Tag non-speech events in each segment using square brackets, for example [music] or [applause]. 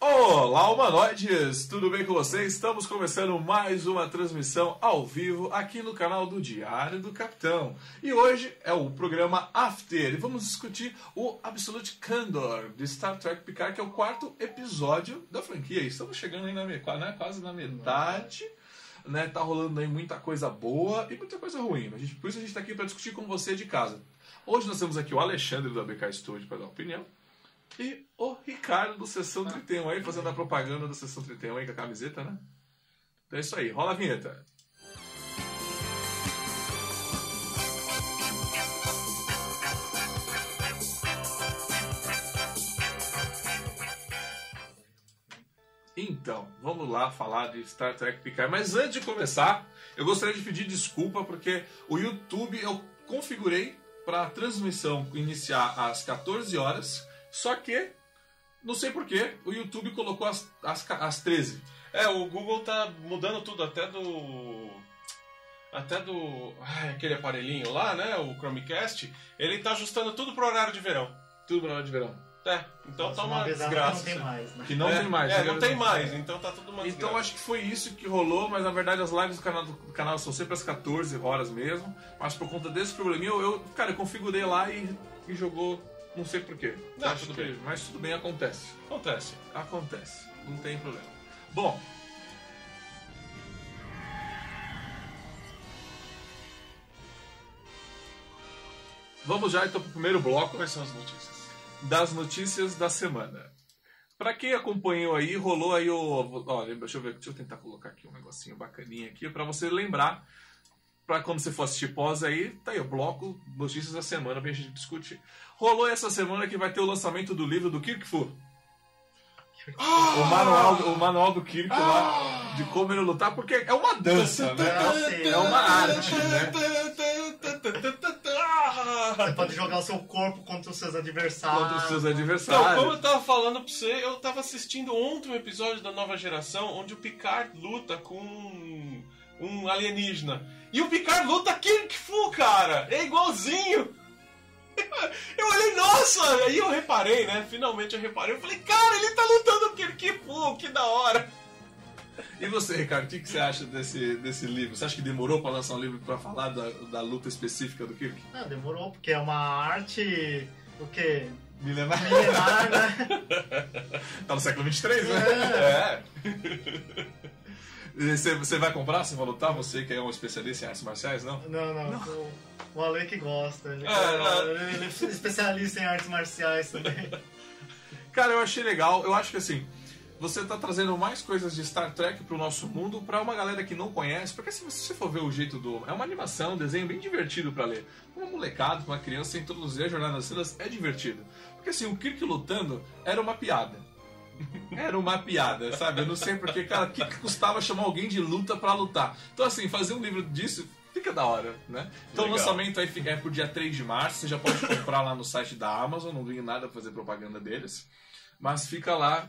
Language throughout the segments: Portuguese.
Olá, humanoides! Tudo bem com vocês? Estamos começando mais uma transmissão ao vivo aqui no canal do Diário do Capitão. E hoje é o programa After e vamos discutir o Absolute Candor de Star Trek Picard, que é o quarto episódio da franquia. Estamos chegando aí na, né, quase na metade. Né, tá rolando aí muita coisa boa e muita coisa ruim. A gente, por isso a gente está aqui para discutir com você de casa. Hoje nós temos aqui o Alexandre do ABK Studio para dar opinião. E o Ricardo do Sessão 31 aí, fazendo a propaganda da Sessão 31 aí com a camiseta, né? Então é isso aí, rola a vinheta. Então, vamos lá falar de Star Trek Picard. Mas antes de começar, eu gostaria de pedir desculpa porque o YouTube eu configurei para a transmissão iniciar às 14 horas, só que não sei porquê, o YouTube colocou as, as, as 13. É, o Google tá mudando tudo, até do. Até do. Ai, aquele aparelhinho lá, né? O Chromecast, ele tá ajustando tudo pro horário de verão. Tudo pro horário de verão. É, então Nossa, tá uma, desgraça. Que não tem mais, né? Que não é, tem mais. É, não tem mais, então tá tudo uma Então desgraça. acho que foi isso que rolou, mas na verdade as lives do canal, do canal são sempre às 14 horas mesmo. Mas por conta desse probleminha, eu, eu cara, eu configurei lá e, e jogou, não sei porquê. Não, Acho tudo que- bem. Mas tudo bem, acontece. Acontece. Acontece, não tem problema. Bom. Vamos já então pro primeiro bloco Quais são as notícias? das notícias da semana. Pra quem acompanhou aí, rolou aí o. Ó, lembra- deixa eu ver, deixa eu tentar colocar aqui um negocinho bacaninha aqui pra você lembrar. Pra quando você for assistir pós aí, tá aí o bloco Notícias da Semana pra gente discutir. Rolou essa semana que vai ter o lançamento do livro do Kirk Fu. O manual, o manual do Kirk lá de como ele lutar, porque é uma dança, né? É uma arte, né? Você pode jogar o seu corpo contra os seus adversários. Contra os seus Então, adversários. como eu tava falando pra você, eu tava assistindo ontem um episódio da nova geração onde o Picard luta com um alienígena. E o Picard luta Kirk Fu, cara! É igualzinho! Eu olhei, nossa! Aí eu reparei, né? Finalmente eu reparei. Eu falei, cara, ele tá lutando Kirk Fu, que da hora! E você, Ricardo, o que, que você acha desse, desse livro? Você acha que demorou pra lançar um livro pra falar da, da luta específica do Kirk? Ah, demorou, porque é uma arte. O quê? Milenar? Milenar, né? [laughs] Tá no século 23, né? É. E [laughs] Você, você vai comprar? Você vai lutar? Você que é um especialista em artes marciais, não? Não, não. O, o Ale que gosta. Ele, Ah, ele é especialista em artes marciais também. [laughs] Cara, eu achei legal. Eu acho que assim, você tá trazendo mais coisas de Star Trek pro nosso mundo pra uma galera que não conhece. Porque se você for ver o jeito do. É uma animação, um desenho bem divertido pra ler. Uma molecada, uma criança introduzir a Jornada das Estrelas é divertido. Porque assim, o Kirk lutando era uma piada. Era uma piada, sabe? Eu não sei porque, cara, o que, que custava chamar alguém de luta pra lutar? Então, assim, fazer um livro disso fica da hora, né? Então, o Legal. lançamento aí fica é pro dia 3 de março. Você já pode comprar lá no site da Amazon. Não ganho nada pra fazer propaganda deles. Mas fica lá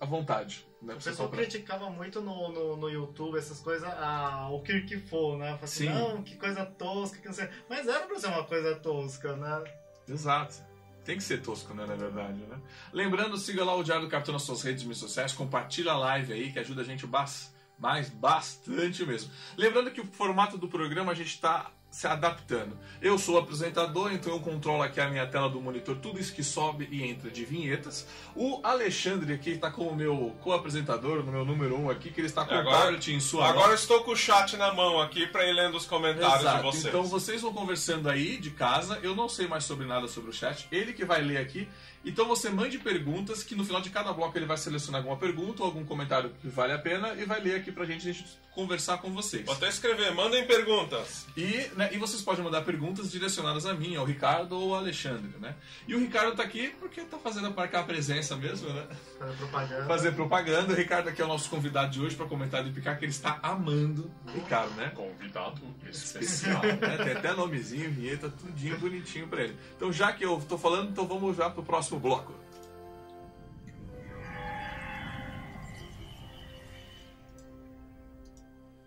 à vontade. Né, O pessoal comprar. criticava muito no, no, no YouTube essas coisas, ah, o Kirk Fu, né? Fala assim, Sim. não, que coisa tosca, que não sei. Mas era pra ser uma coisa tosca, né? Exato. Tem que ser tosco, né, na verdade, né? Lembrando, siga lá o Diário do Capitão nas suas redes mídias sociais, compartilha a live aí, que ajuda a gente mais bastante mesmo. Lembrando que o formato do programa a gente está se adaptando. Eu sou o apresentador, então eu controlo aqui a minha tela do monitor, tudo isso que sobe e entra de vinhetas. O Alexandre aqui está como meu co-apresentador, no meu número 1 um aqui, que ele está com o Agora- tablet em sua mão. Agora eu estou com o chat na mão aqui pra ir lendo os comentários Exato. de vocês. Então vocês vão conversando aí de casa. Eu não sei mais sobre nada sobre o chat. Ele que vai ler aqui. Então você mande perguntas que no final de cada bloco ele vai selecionar alguma pergunta ou algum comentário que vale a pena e vai ler aqui pra gente, a gente conversar com vocês. Vou até escrever, mandem perguntas. E, né, e vocês podem mandar perguntas direcionadas a mim, ao Ricardo ou ao Alexandre, né? E o Ricardo tá aqui porque tá fazendo marcar a presença mesmo, né? Fazer propaganda. Fazer propaganda. O Ricardo aqui é o nosso convidado de hoje pra comentar de picar que ele está amando o Ricardo, né? Convidado especial, né? Tem até nomezinho, vinheta, tudinho bonitinho pra ele. Então, já que eu tô falando, então vamos já pro próximo bloco.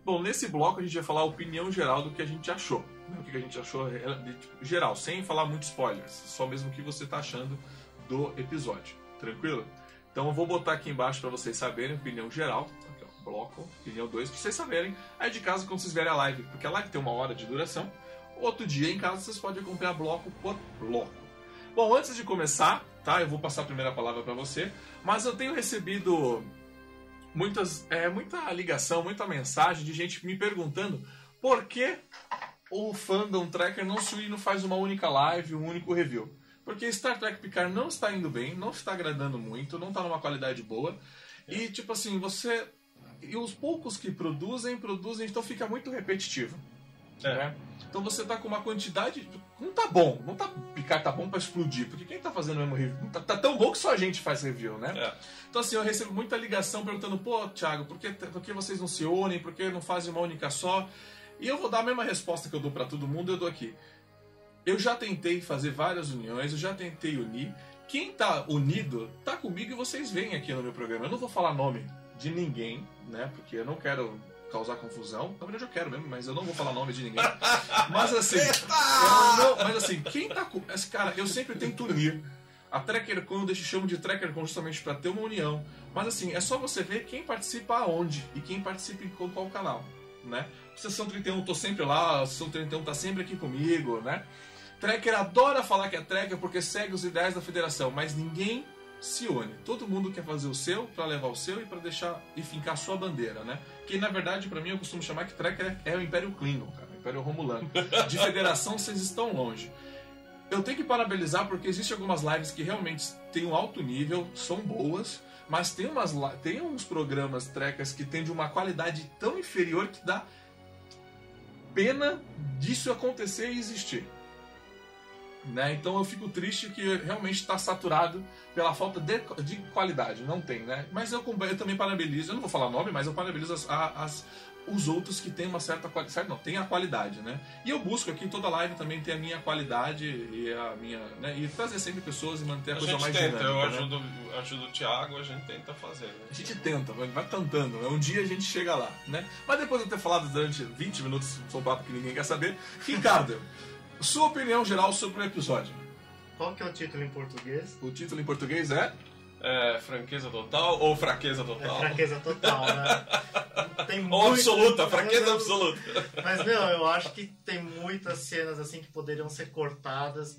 Bom, nesse bloco a gente vai falar a opinião geral do que a gente achou. né? O que a gente achou é, de, tipo, geral, sem falar muito spoilers. Só mesmo o que você tá achando do episódio. Tranquilo? Então eu vou botar aqui embaixo para vocês saberem, opinião geral, aqui, ó, bloco, opinião 2, para vocês saberem aí de casa quando vocês verem a live, porque a live tem uma hora de duração. Outro dia em casa vocês podem acompanhar bloco por bloco. Bom, antes de começar, tá? Eu vou passar a primeira palavra para você, mas eu tenho recebido muitas, é, muita ligação, muita mensagem de gente me perguntando por que o fandom tracker não se não faz uma única live, um único review. Porque Star Trek Picard não está indo bem, não está agradando muito, não está numa qualidade boa. E tipo assim, você. E os poucos que produzem, produzem, então fica muito repetitivo. É. né? Então você tá com uma quantidade. Não tá bom. Não tá. Picard tá bom pra explodir. Porque quem tá fazendo o mesmo review? Tá, tá tão bom que só a gente faz review, né? É. Então assim, eu recebo muita ligação perguntando, pô, Thiago, por que, por que vocês não se unem? Por que não fazem uma única só? E eu vou dar a mesma resposta que eu dou pra todo mundo, eu dou aqui. Eu já tentei fazer várias uniões, eu já tentei unir. Quem tá unido, tá comigo e vocês vêm aqui no meu programa. Eu não vou falar nome de ninguém, né? Porque eu não quero causar confusão. Na verdade eu quero mesmo, mas eu não vou falar nome de ninguém. [laughs] Mas assim, não- mas assim, quem tá com. Esse cara, eu sempre tento unir. A TrackerCon eu deixo chamo de TrackerCon justamente para ter uma união. Mas assim, é só você ver quem participa aonde e quem participa em qual, qual canal, né? Sessão 31 eu tô sempre lá, Sessão 31 tá sempre aqui comigo, né? Tracker adora falar que é Tracker porque segue os ideais da federação, mas ninguém se une. Todo mundo quer fazer o seu para levar o seu e para deixar e fincar a sua bandeira, né? Que na verdade para mim eu costumo chamar que Tracker é o Império Klingon, cara, o Império Romulano. De federação vocês estão longe. Eu tenho que parabenizar porque existem algumas lives que realmente têm um alto nível, são boas, mas tem, umas, tem uns programas trecas que têm de uma qualidade tão inferior que dá pena disso acontecer e existir. Né? Então eu fico triste que realmente está saturado pela falta de, de qualidade, não tem, né? Mas eu, eu também parabenizo, eu não vou falar nome, mas eu parabenizo as, as- os outros que têm uma certa qualidade, não, tem a qualidade, né? E eu busco aqui toda live também ter a minha qualidade e a minha, né? E trazer sempre pessoas e manter a, A coisa mais tenta, dinâmica. eu né? ajudo, ajudo o Thiago, a gente tenta fazer. Né? A gente tenta, vai tentando, né? um dia a gente chega lá, né? Mas depois de eu ter falado durante 20 minutos, sou um papo que ninguém quer saber, Ricardo, [laughs] sua opinião geral sobre o episódio? Qual que é o título em português? O título em português é? É, franqueza total ou fraqueza É total? fraqueza total, né? [laughs] Tem Ou muito- absoluta, fraqueza absoluta. Mas, meu, eu acho que tem muitas cenas assim que poderiam ser cortadas,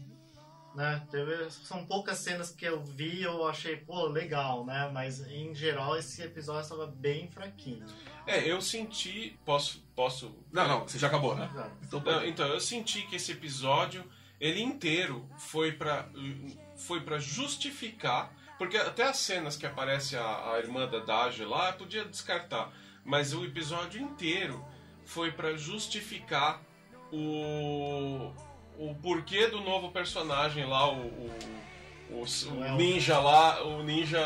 né? Teve- são poucas cenas que eu vi e eu achei, pô, legal, né? Mas, em geral, esse episódio estava bem fraquinho. É, eu senti. Posso. posso Não, não, você já acabou, né? Não. Então, Não, então, eu senti que esse episódio, ele inteiro, foi pra, foi pra justificar. Porque até as cenas que aparece a, a irmã da Daja lá, eu podia descartar. Mas o episódio inteiro foi pra justificar o. O porquê do novo personagem lá, o. o, o- o ninja lá, o ninja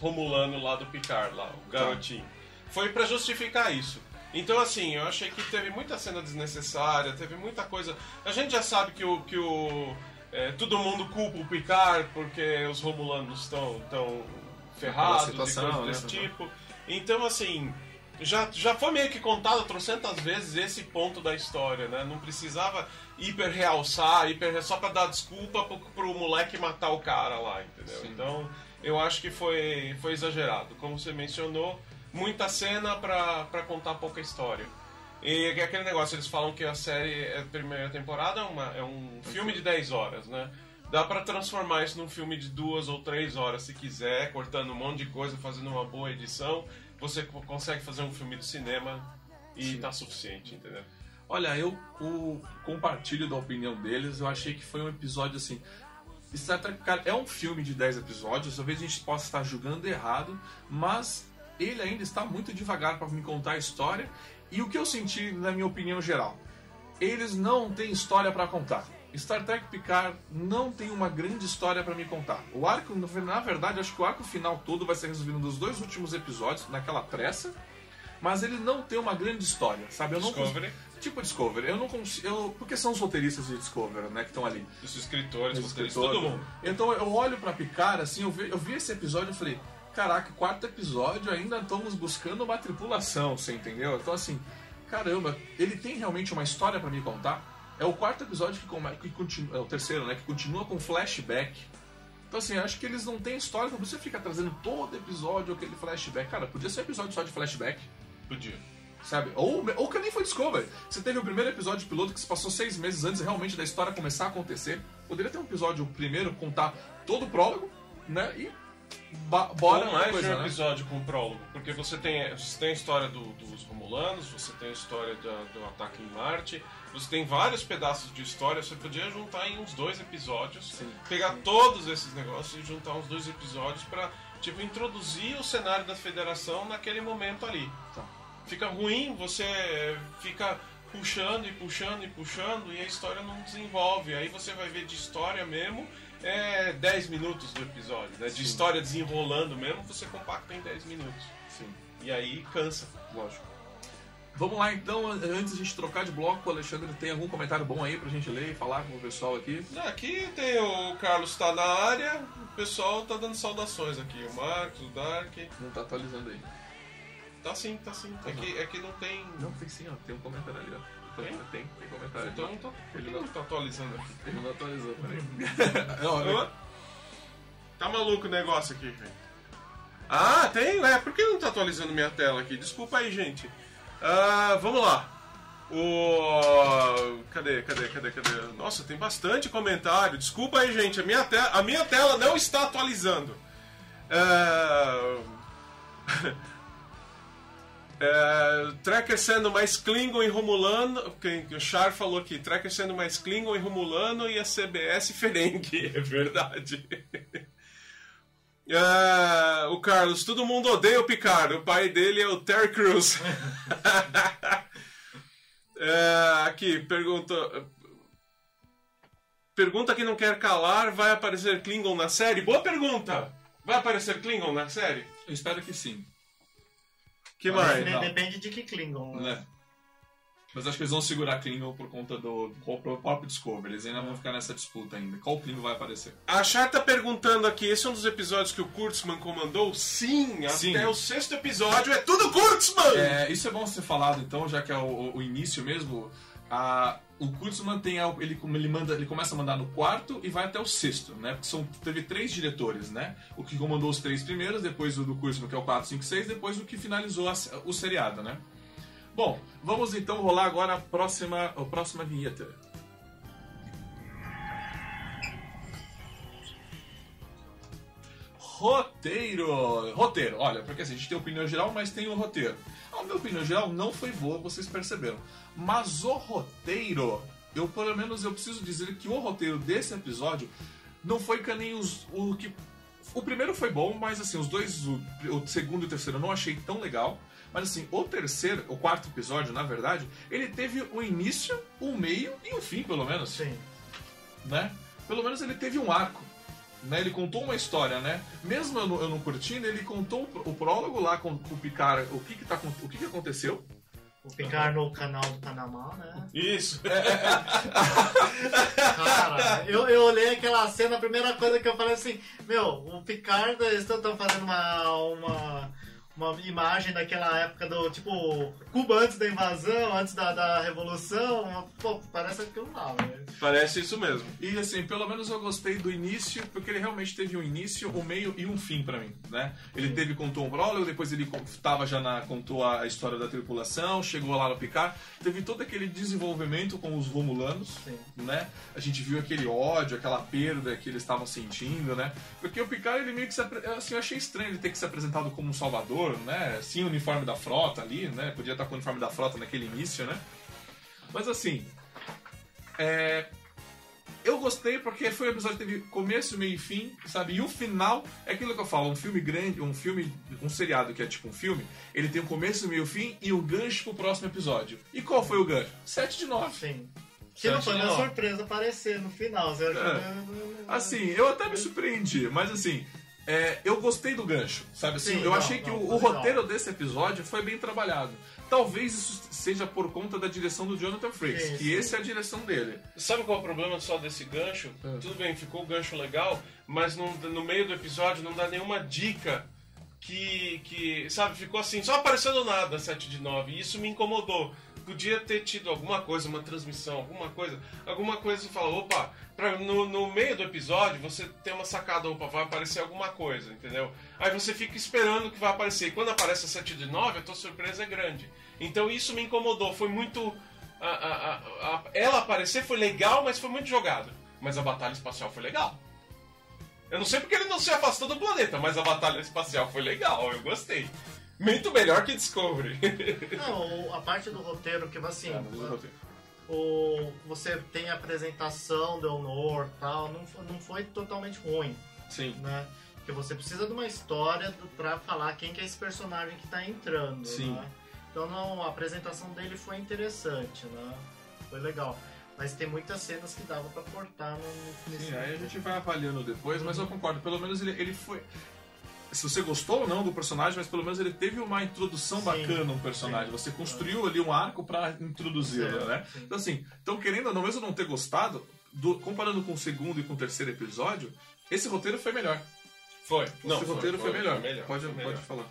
romulano lá do Picard, lá, o garotinho. Foi pra justificar isso. Então, assim, eu achei que teve muita cena desnecessária, teve muita coisa. A gente já sabe que o. Que o é, todo mundo culpa o Picard porque os romulanos estão tão ferrados e situação, coisas desse né? tipo. Então, assim, já, já foi meio que contado trocentas vezes esse ponto da história, né? Não precisava hiper realçar, hiper, só pra dar desculpa pro, pro moleque matar o cara lá, entendeu? Sim. Então, eu acho que foi, foi exagerado. Como você mencionou, muita cena pra, pra contar pouca história. E é aquele negócio, eles falam que a série, a primeira temporada é, uma, é um filme de 10 horas, né? Dá pra transformar isso num filme de duas ou três horas se quiser, cortando um monte de coisa, fazendo uma boa edição. Você co- consegue fazer um filme de cinema e Sim. tá suficiente, entendeu? Olha, eu o, compartilho da opinião deles. Eu achei que foi um episódio assim. Star Trek, cara, é um filme de 10 episódios. Talvez a gente possa estar julgando errado, mas ele ainda está muito devagar para me contar a história. E o que eu senti, na minha opinião geral, eles não têm história para contar. Star Trek Picard não tem uma grande história para me contar. O arco, na verdade, acho que o arco final todo vai ser resolvido nos dois últimos episódios, naquela pressa. Mas ele não tem uma grande história, sabe? Eu não Discovery, Tipo Discovery, eu não consigo. Eu, porque são os roteiristas de Discovery, né, que estão ali. os escritores, Os roteiristas, escritores. todo mundo. Então eu olho pra Picard, assim, eu vi, eu vi esse episódio e falei, caraca, quarto episódio ainda estamos buscando uma tripulação, você entendeu? Então assim, caramba, ele tem realmente uma história pra me contar. É o quarto episódio que, come- que continua. É o terceiro, né? Que continua com flashback. Então, assim, acho que eles não têm história, não precisa ficar trazendo todo episódio aquele flashback. Cara, podia ser episódio só de flashback, Podia. sabe? Ou, ou que nem foi Discovery. Você teve o primeiro episódio piloto que se passou seis meses antes realmente da história começar a acontecer. Poderia ter um episódio primeiro, contar todo o prólogo, né? E bora Ou mais coisa, de um né? episódio com prólogo, porque você tem, você tem a história do- dos Romulanos, você tem a história da- do ataque em Marte, você tem vários pedaços de história, você podia juntar em uns dois episódios, Sim. pegar todos esses negócios e juntar uns dois episódios pra, tipo, introduzir o cenário da federação naquele momento ali. Tá. Fica ruim, você fica puxando e puxando e puxando e a história não desenvolve. Aí você vai ver de história mesmo é 10 minutos do episódio, né? De Sim. história desenrolando mesmo, você compacta em 10 minutos. Sim. E aí cansa. Lógico. Vamos lá então, antes de a gente trocar de bloco, Alexandre tem algum comentário bom aí pra gente ler e falar com o pessoal aqui? Aqui tem o Carlos tá na área, o pessoal tá dando saudações aqui. O Marcos, o Dark. Não tá atualizando aí. Tá sim, tá sim. É que, é que não tem. Não, tem sim, ó. Tem um comentário ali, ó. Tem, Tem? tem, comentário. Então não tá, Ele não- tá atualizando aqui. Ele [laughs] não atualizou, peraí. Não? Tá maluco o negócio aqui, velho. Ah, tem? É, por que não tá atualizando minha tela aqui? Desculpa aí, gente. Ah, vamos lá. O. Cadê, cadê, cadê, cadê? Nossa, tem bastante comentário. Desculpa aí, gente. A minha, te... a minha tela não está atualizando. É... [laughs] É, sendo mais Klingon e Romulano. Quem, o Char falou aqui: Trekker sendo mais Klingon e Romulano e a CBS Ferengi. [laughs] É verdade. É, o Carlos, todo mundo odeia o Picard. O pai dele é o Terry Crews. [laughs] É, aqui, pergunta. Pergunta que não quer calar: vai aparecer Klingon na série? Boa pergunta! Vai aparecer Klingon na série? Eu espero que sim. Que mais? não. Depende de que Klingon. né? Né? Mas acho que eles vão segurar Klingon por conta do, do próprio Discovery. Eles ainda vão ficar nessa disputa ainda. Qual Klingon vai aparecer? A Char tá perguntando aqui, esse é um dos episódios que o Kurtzman comandou? Sim, Sim. até o sexto episódio é tudo Kurtzman! É, isso é bom ser falado, então, já que é o, o início mesmo. A, o Kurtzman tem ele, ele, manda, ele começa a mandar no quarto e vai até o sexto, né? Porque São, teve três diretores, né? O que comandou os três primeiros, depois o do Kurtzman, que é o 4, 5, 6, depois o que finalizou a- o seriado, né? Bom, vamos então rolar agora a próxima, a próxima vinheta. Roteiro! Roteiro, olha, porque assim, a gente tem opinião geral, mas tem o roteiro. A minha opinião geral não foi boa, vocês perceberam. Mas o roteiro, eu pelo menos eu preciso dizer que o roteiro desse episódio não foi que nem os, o que. O primeiro foi bom, mas assim, os dois, o, o segundo e o terceiro eu não achei tão legal. Mas assim, o terceiro, o quarto episódio, na verdade, ele teve um início, um meio e um fim, pelo menos Sim. né? Pelo menos ele teve um arco. Né? Ele contou uma história, né? Mesmo eu não, eu não curtindo, ele contou o pró- o prólogo lá com, com o Picard, o que que, tá, o que que aconteceu. O Picard no canal do Panamá, né? Isso. Cara, eu, eu olhei aquela cena, a primeira coisa que eu falei assim, meu, o Picard, eles estão fazendo uma, uma, uma imagem daquela época do, tipo, Cuba antes da invasão, antes da, da revolução, pô, parece aquilo lá, velho. Parece isso mesmo. E assim, pelo menos eu gostei do início, porque ele realmente teve um início, um meio e um fim pra mim, né? Ele teve contou um prólogo, depois ele tava já na contou a história da tripulação, chegou lá no Picard, teve todo aquele desenvolvimento com os Romulanos, Sim. né? A gente viu aquele ódio, aquela perda que eles estavam sentindo, né? Porque o Picard, ele meio que se assim, eu achei estranho ele ter que ser apresentado como um salvador, né? Sim, o uniforme da frota ali, né? Podia estar com o uniforme da frota naquele início, né? Mas assim, é... Eu gostei porque foi um episódio que teve começo, meio e fim, sabe? E o final é aquilo que eu falo, um filme grande, um filme, um seriado que é tipo um filme, ele tem um começo, meio e fim e o gancho pro próximo episódio. E qual foi o gancho? 7 de 9. Sim. Que não foi uma surpresa aparecer no final, É. Assim, eu até me surpreendi, mas assim, é, eu gostei do gancho, sabe? Assim, Sim, eu não, achei que não, o, o roteiro desse episódio foi bem trabalhado. Talvez isso seja por conta da direção do Jonathan Frakes, que essa é a direção dele. Sabe qual é o problema só desse gancho? É. Tudo bem, ficou o gancho legal, mas não- no meio do episódio não dá nenhuma dica que, que, sabe, ficou assim, só aparecendo nada 7 de 9, e isso me incomodou. Podia ter tido alguma coisa, uma transmissão, alguma coisa, alguma coisa que fala, opa, pra, no, no meio do episódio você tem uma sacada, opa, vai aparecer alguma coisa, entendeu? Aí você fica esperando que vai aparecer. E quando aparece a 7 de 9, a tua surpresa é grande. Então isso me incomodou, foi muito. a- a- a- ela aparecer foi legal, mas foi muito jogado. Mas a batalha espacial foi legal. Eu não sei porque ele não se afastou do planeta, mas a batalha espacial foi legal, eu gostei. Muito melhor que Discovery. [laughs] Não, a parte do roteiro que assim, É, o, você tem a apresentação do Honor e tal, não, não foi totalmente ruim, Sim. né? Porque você precisa de uma história do- pra falar quem que é esse personagem que tá entrando, Sim. né? Então não, a apresentação dele foi interessante, né? Foi legal. Mas tem muitas cenas que dava pra cortar no, Sim, aí a gente vai avaliando depois, mas eu concordo, pelo menos ele, ele foi. Se você gostou ou não do personagem, mas pelo menos ele teve uma introdução Sim, bacana no personagem. sim. Você construiu ali um arco pra introduzi-lo, né? sim. Então, assim, então querendo ou não, mesmo não ter gostado, do- comparando com o segundo e com o terceiro episódio, esse roteiro foi melhor. Foi. esse roteiro foi, melhor. Pode, foi melhor. pode falar.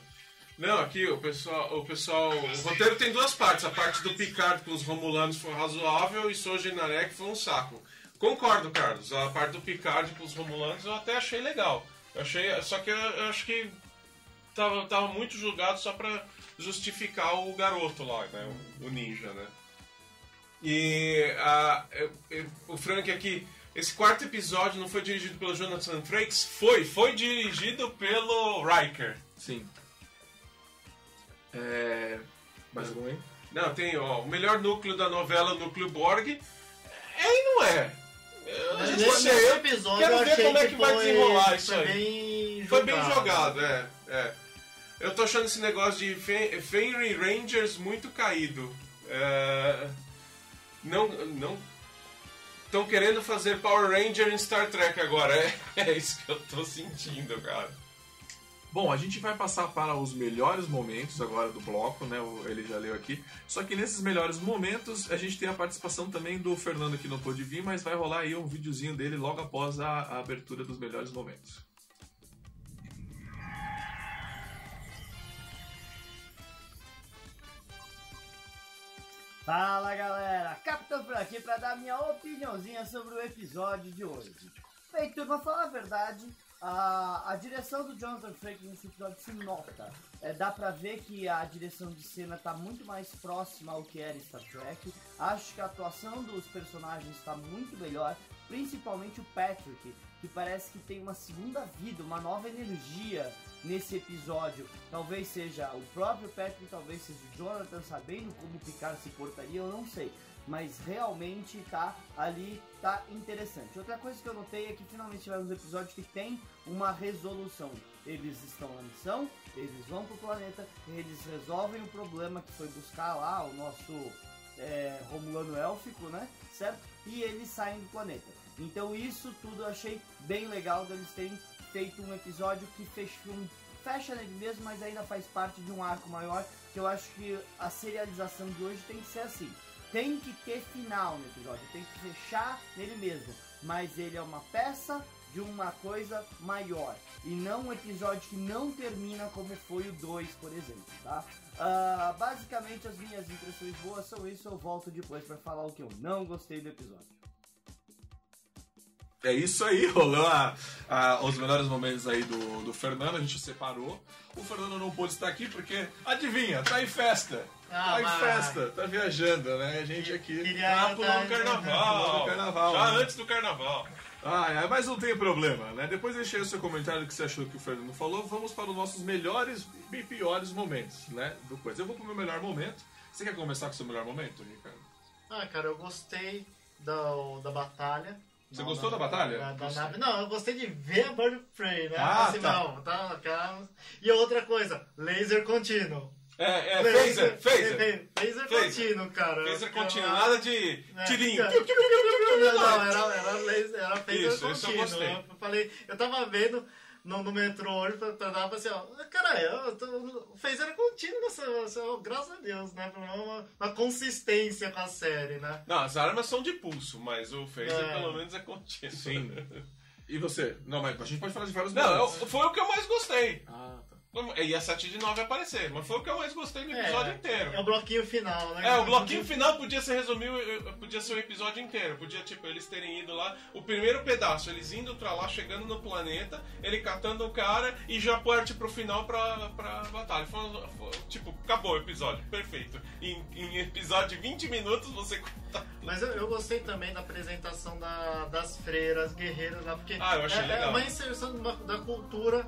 Não, aqui o pessoal, o pessoal, o roteiro tem duas partes. A parte do Picard com os Romulanos foi razoável e Soji Narek foi um saco. Concordo, Carlos. A parte do Picard com os Romulanos eu até achei legal. Eu achei, só que eu, eu acho que tava, tava muito julgado só pra justificar o garoto lá, né, o, o ninja, né? E a- o Frank aqui, esse quarto episódio não foi dirigido pelo Jonathan Frakes? Foi, foi dirigido pelo Riker. Sim. É. Mais algum aí? Não, tem ó, o melhor núcleo da novela, o núcleo Borg. É e não é. Nesse, ser- episódio quero eu ver como é que que vai desenrolar isso foi aí. bem Foi bem jogado, é, é. Eu tô achando esse negócio de Fe- Fenry Rangers muito caído. É, não, não. Estão querendo fazer Power Ranger em Star Trek agora. É, [laughs] é isso que eu tô sentindo, cara. Bom, a gente vai passar para os melhores momentos agora do bloco, né? Ele já leu aqui. Só que nesses melhores momentos a gente tem a participação também do Fernando que não pôde vir, mas vai rolar aí um videozinho dele logo após a, a abertura dos melhores momentos. Fala galera, Capitão por aqui para dar minha opiniãozinha sobre o episódio de hoje. Bem, turma, falar a verdade, a, a direção do Jonathan Frakes nesse episódio se nota. É, dá pra ver que a direção de cena tá muito mais próxima ao que era Star Trek. Acho que a atuação dos personagens está muito melhor, principalmente o Patrick, que parece que tem uma segunda vida, uma nova energia nesse episódio. Talvez seja o próprio Patrick, talvez seja o Jonathan sabendo como Picard se portaria, eu não sei. Mas realmente tá ali, tá interessante. Outra coisa que eu notei é que finalmente tivemos um episódio que tem uma resolução. Eles estão na missão, eles vão pro planeta, eles resolvem o problema que foi buscar lá o nosso é, Romulano élfico, né? Certo? E eles saem do planeta. Então isso tudo eu achei bem legal deles terem feito um episódio que fecha, um- fecha nele mesmo, mas ainda faz parte de um arco maior. Que eu acho que a serialização de hoje tem que ser assim. Tem que ter final no episódio, tem que fechar nele mesmo. Mas ele é uma peça de uma coisa maior. E não um episódio que não termina como foi o 2, por exemplo, tá? Ah, basicamente as minhas impressões boas são isso, eu volto depois pra falar o que eu não gostei do episódio. É isso aí, rolou a- a- os melhores momentos aí do, do Fernando, a gente separou. O Fernando não pôde estar aqui porque, adivinha, tá em festa. Ah, tá em mas- festa, tá viajando, né? A gente aqui. Queria Ah, tá- carnaval. No carnaval, Já né? antes do carnaval. Ah, é, mas não tem problema, né? Depois deixei o seu comentário do que você achou que o Fernando falou. Vamos para os nossos melhores e piores momentos, né? Do coisa. Eu vou pro meu melhor momento. Você quer começar com o seu melhor momento, Ricardo? Ah, cara, eu gostei da, da batalha. Você Não, gostou da na- batalha? da- da nave. Não, eu gostei de ver a Bird of Prey, né? Ah, assim, tá. não, tá, calma. E outra coisa, laser contínuo. É, é, phaser, phaser. Laser, laser Phaser. contínuo, cara. Phaser Eu- contínuo, eu- nada de tirinho. Não, não, era, era laser, era phaser Isso, isso eu contínuo. gostei. Eu falei, eu tava vendo no, no metrô hoje, pra, pra dar assim, ó, cara, eu tô, phaser é contínuo, nessa- graças a Deus, né? Pra uma, uma consistência com a série, né? Não, as armas são de pulso, mas o phaser É. pelo menos é contínuo. Sim. E você? Não, mas a gente pode falar de vários Não, eu- foi o que eu mais gostei. Ah, tá. E a 7 de 9 aparecer, mas foi o que eu mais gostei do episódio É, inteiro. É o bloquinho final, né? É, o bloquinho final podia ser resumido, podia ser o episódio inteiro. Podia, tipo, eles terem ido lá. O primeiro pedaço, eles indo pra lá, chegando no planeta, ele catando o cara e já parte pro final pra, pra batalha. Foi, foi- tipo, acabou o episódio, perfeito. Em, em episódio de 20 minutos você. tá- Mas eu, eu gostei também da apresentação da- das freiras guerreiras lá, porque Ah, eu achei é, é legal. uma inserção da cultura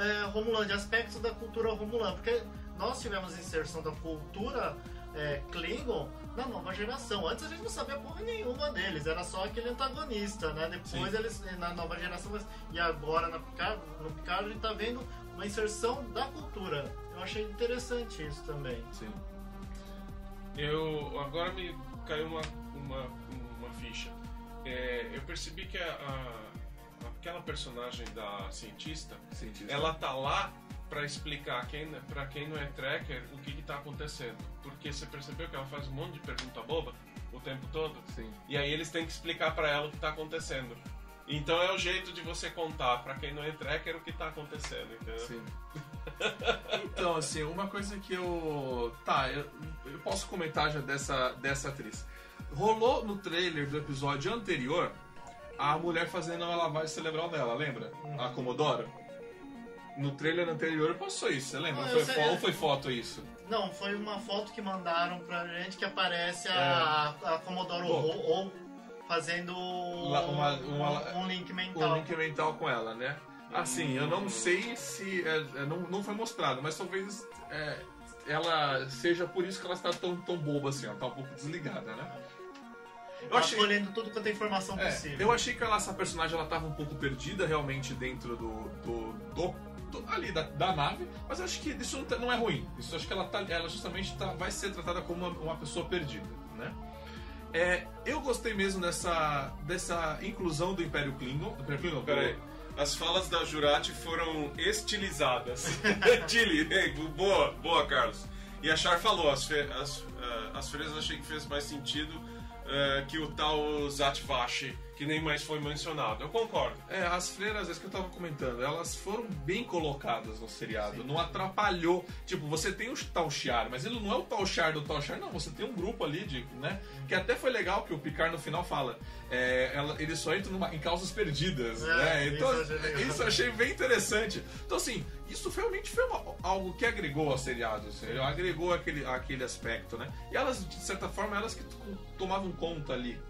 é, romulana, de aspectos da cultura romulana, porque nós tivemos inserção da cultura é, Klingon na nova geração. Antes a gente não sabia porra nenhuma deles, era só aquele antagonista, né? Depois Sim. eles, na nova geração, mas- e agora na Picard, no Picard a gente tá vendo uma inserção da cultura. Eu achei interessante isso também. Sim. Eu. Agora me caiu uma, uma, uma ficha. É, eu percebi que a, a- aquela personagem da cientista Cientista. ela tá lá pra explicar quem, pra quem não é tracker o que, que tá acontecendo. Porque você percebeu que ela faz um monte de pergunta boba o tempo todo? Sim. E aí eles têm que explicar pra ela o que tá acontecendo. Então é o jeito de você contar pra quem não é tracker o que tá acontecendo, entendeu? Sim. [laughs] Então, assim, uma coisa que eu. Tá, eu, eu posso comentar já dessa, dessa atriz. Rolou no trailer do episódio anterior a mulher fazendo uma lavagem cerebral dela, lembra? A Comodoro? No trailer anterior passou isso, você lembra? Ah, foi sei, fo- é. ou foi foto isso? Não, foi uma foto que mandaram pra gente que aparece a, a É. Pô. ou, ou fazendo Lá, uma- uma- um, um link mental. link mental com ela, né? Assim, eu não sei se. é, é, não, não foi mostrado, mas talvez é, ela seja por isso que ela está tão, tão boba assim, ela tá um pouco desligada, né? Eu Tá achei, colhendo tudo quanto é informação é, possível. eu achei que ela, essa personagem ela tava um pouco perdida realmente dentro do. do, do- do- ali da, da nave, mas eu acho que isso não, tá- não é ruim. Isso eu acho que ela, tá, ela justamente tá, vai ser tratada como uma, uma pessoa perdida, né? É, eu gostei mesmo dessa, dessa inclusão do Império Klingon. Do Império Klingon, Peraí. As falas da Jurati foram estilizadas. [laughs] Chile, boa, boa, Carlos. E a Char falou, as, fe, as, ah, as freiras achei que fez mais sentido ah, que o tal Zatvashi, que nem mais foi mencionado. Eu concordo. É, as freiras, é que eu tava comentando, elas foram bem colocadas no seriado. Não atrapalhou. Tipo, você tem o tal Shiar, mas ele não é o tal Shiar do tal Shiar, não. Você tem um grupo ali, de, né? Que até foi legal que o Picard no final fala. É, ela, ele só entra numa- em causas perdidas, É, né? Então, isso eu achei isso eu achei bem interessante. Então, assim, isso realmente foi uma- algo que agregou ao seriado. assim, agregou aquele, aquele aspecto, né? E elas, de certa forma, elas que tomavam conta ali.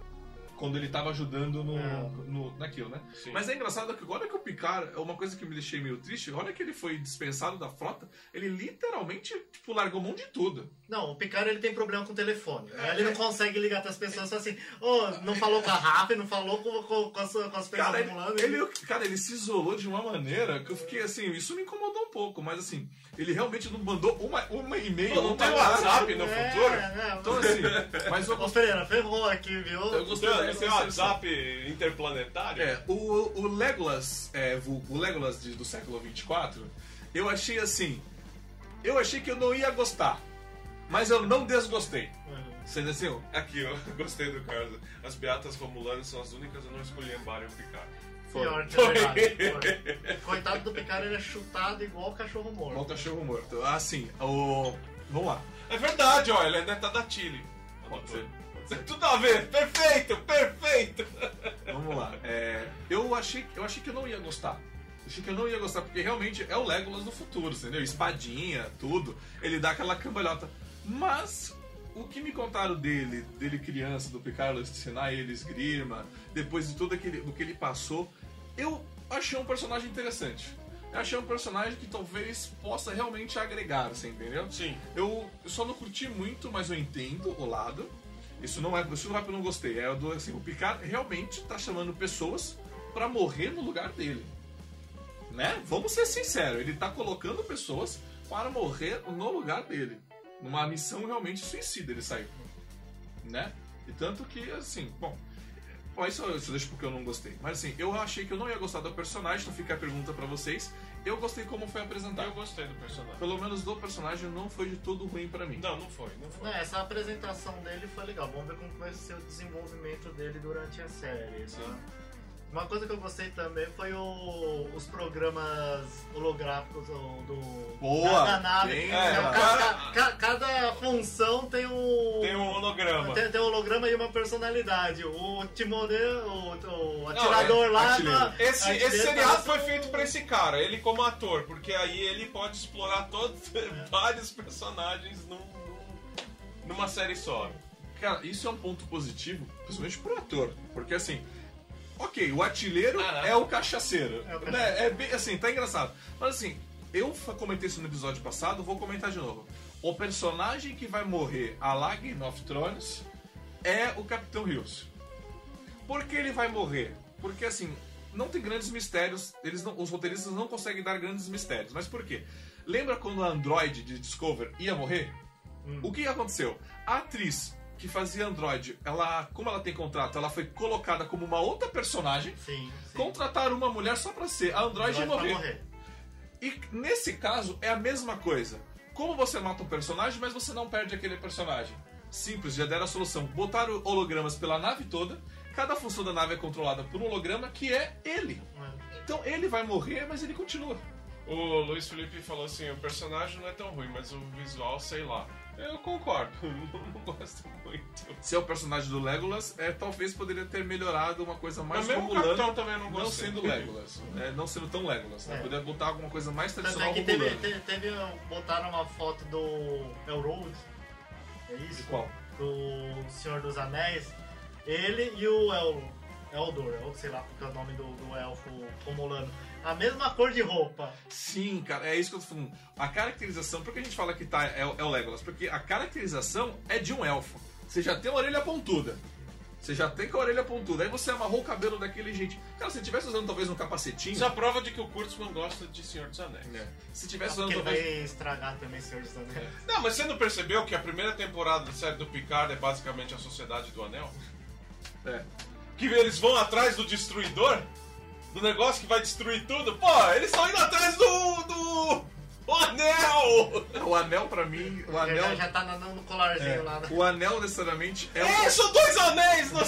Quando ele tava ajudando no, É. no- naquilo, né? Sim. Mas é engraçado que olha que o Picard, é uma coisa que me deixei meio triste, olha que ele foi dispensado da frota, ele literalmente, tipo, largou mão de tudo. Não, o Picard ele tem problema com o telefone. né? É, ele é. não consegue ligar para as pessoas só assim, ô, não falou com a Rafa, não falou com, com, com as, com as pessoas Cara ele, ele, cara, ele se isolou de uma maneira que eu fiquei assim, isso me incomodou um pouco, mas assim, ele realmente não mandou uma, uma e-mail. Pô, não uma tem. WhatsApp no É, futuro? né? Então assim, mas eu Ô, gostei. Pereira, ferrou aqui, viu? Eu gostei um inserção. WhatsApp interplanetário? É, o, o Legolas, é, o, o Legolas de- do século 24, eu achei assim, eu achei que eu não ia gostar, mas eu não desgostei. Sendo assim, ó, Aqui, ó, [laughs] gostei do Carlos. As beatas romulanas são as únicas a não escolher Embara e o Picard. Pior, que Foi. é verdade. [laughs] foi. Coitado do Picard, ele é chutado igual o cachorro morto. Igual cachorro morto. Assim, o. Vamos lá. É verdade, ó, ele é neta da Chile. Pode ser. Tudo a ver, perfeito, perfeito. [laughs] Vamos lá. É, eu, achei, eu achei que eu não ia gostar. Achei que eu não ia gostar, porque realmente é o Legolas do futuro, entendeu? Espadinha, tudo. Ele dá aquela cambalhota. Mas o que me contaram dele, dele criança, do Picard ensinar ele esgrima, depois de tudo aquele, do que ele passou, eu achei um personagem interessante. Eu achei um personagem que talvez possa realmente agregar, você entendeu? Sim. Eu, eu só não curti muito, mas eu entendo o lado. Isso não é, isso não é porque eu não gostei. É do assim, o Picard realmente tá chamando pessoas pra morrer no lugar dele. Né? Vamos ser sinceros, ele tá colocando pessoas para morrer no lugar dele. Numa missão realmente suicida ele saiu. Né? E tanto que, assim, bom. Bom, isso, isso deixa porque eu não gostei. Mas assim, eu achei que eu não ia gostar do personagem, então fica a pergunta pra vocês. Eu gostei como foi apresentado. Eu gostei do personagem. Pelo menos do personagem não foi de todo ruim pra mim. Não, não foi, não foi. Não, essa apresentação dele foi legal. Vamos ver como vai ser o desenvolvimento dele durante a série. Sim. né? Uma coisa que eu gostei também foi o- os programas holográficos do, do- Boa! da, da nave. Tem, É, é, ca- ca- ca- cada função tem um. Tem um holograma. Tem, tem um holograma e uma personalidade. O Timone, o, o atirador lá. artilheiro. da- Esse, artilheiro esse seriado parece foi feito pra esse cara, ele como ator, porque aí ele pode explorar todos [laughs] vários personagens num- num- numa série só. Cara, isso é um ponto positivo, principalmente pro ator. Porque assim, ok, o artilheiro Ah, é o cachaceiro. É o cachaceiro. né? É bem assim, tá engraçado. Mas assim, eu comentei isso no episódio passado, vou comentar de novo. O personagem que vai morrer a Game of Thrones é o Capitão Rios. Por que ele vai morrer? Porque assim, não tem grandes mistérios, eles não- os roteiristas não conseguem dar grandes mistérios. Mas por quê? Lembra quando a Android de Discover ia morrer? Hum. O que aconteceu? A atriz que fazia Android, ela, como ela tem contrato, ela foi colocada como uma outra personagem. Sim, sim. Contrataram uma mulher só pra ser a Android e morrer. morrer. E nesse caso é a mesma coisa. Como você mata um personagem, mas você não perde aquele personagem? Simples, já deram a solução. Botaram hologramas pela nave toda. Cada função da nave é controlada por um holograma que é ele. Então ele vai morrer, mas ele continua. O Luiz Felipe falou assim: o personagem não é tão ruim, mas o visual, sei lá. Eu concordo, [laughs] não gosto muito. Se é o personagem do Legolas, é, talvez poderia ter melhorado uma coisa mais Mas mesmo o Romulana. Capitão também não Não gostei. sendo Legolas, né? não sendo tão Legolas, né? É. Poder botar alguma coisa mais é tradicional que teve, Romulana. te- teve, botaram uma foto do Elrond, é isso? De qual? Do Senhor dos Anéis. Ele e o El, Eldor, eu sei lá qual é o nome do, do elfo romulano. A mesma cor de roupa. Sim, cara, é isso que eu tô falando. A caracterização, por que a gente fala que tá, é, o- é o Legolas? Porque a caracterização é de um elfo. Você já tem a orelha pontuda. Você já tem com a orelha pontuda. Aí você amarrou o cabelo daquele jeito. Cara, se tivesse usando talvez um capacetinho. Isso é a prova de que o Kurtzman gosta de Senhor dos Anéis. né? Se tivesse Porque usando ele talvez. vai estragar também Senhor dos Anéis. Não, mas você não percebeu que a primeira temporada da série do Picard é basicamente a Sociedade do Anel? É. Que eles vão atrás do destruidor? Do negócio que vai destruir tudo? Pô, eles estão indo atrás do. do. O anel! O anel, pra mim, o Já, anel. já tá no, no colarzinho é, lá. Né? o anel necessariamente é, É, são dois anéis no,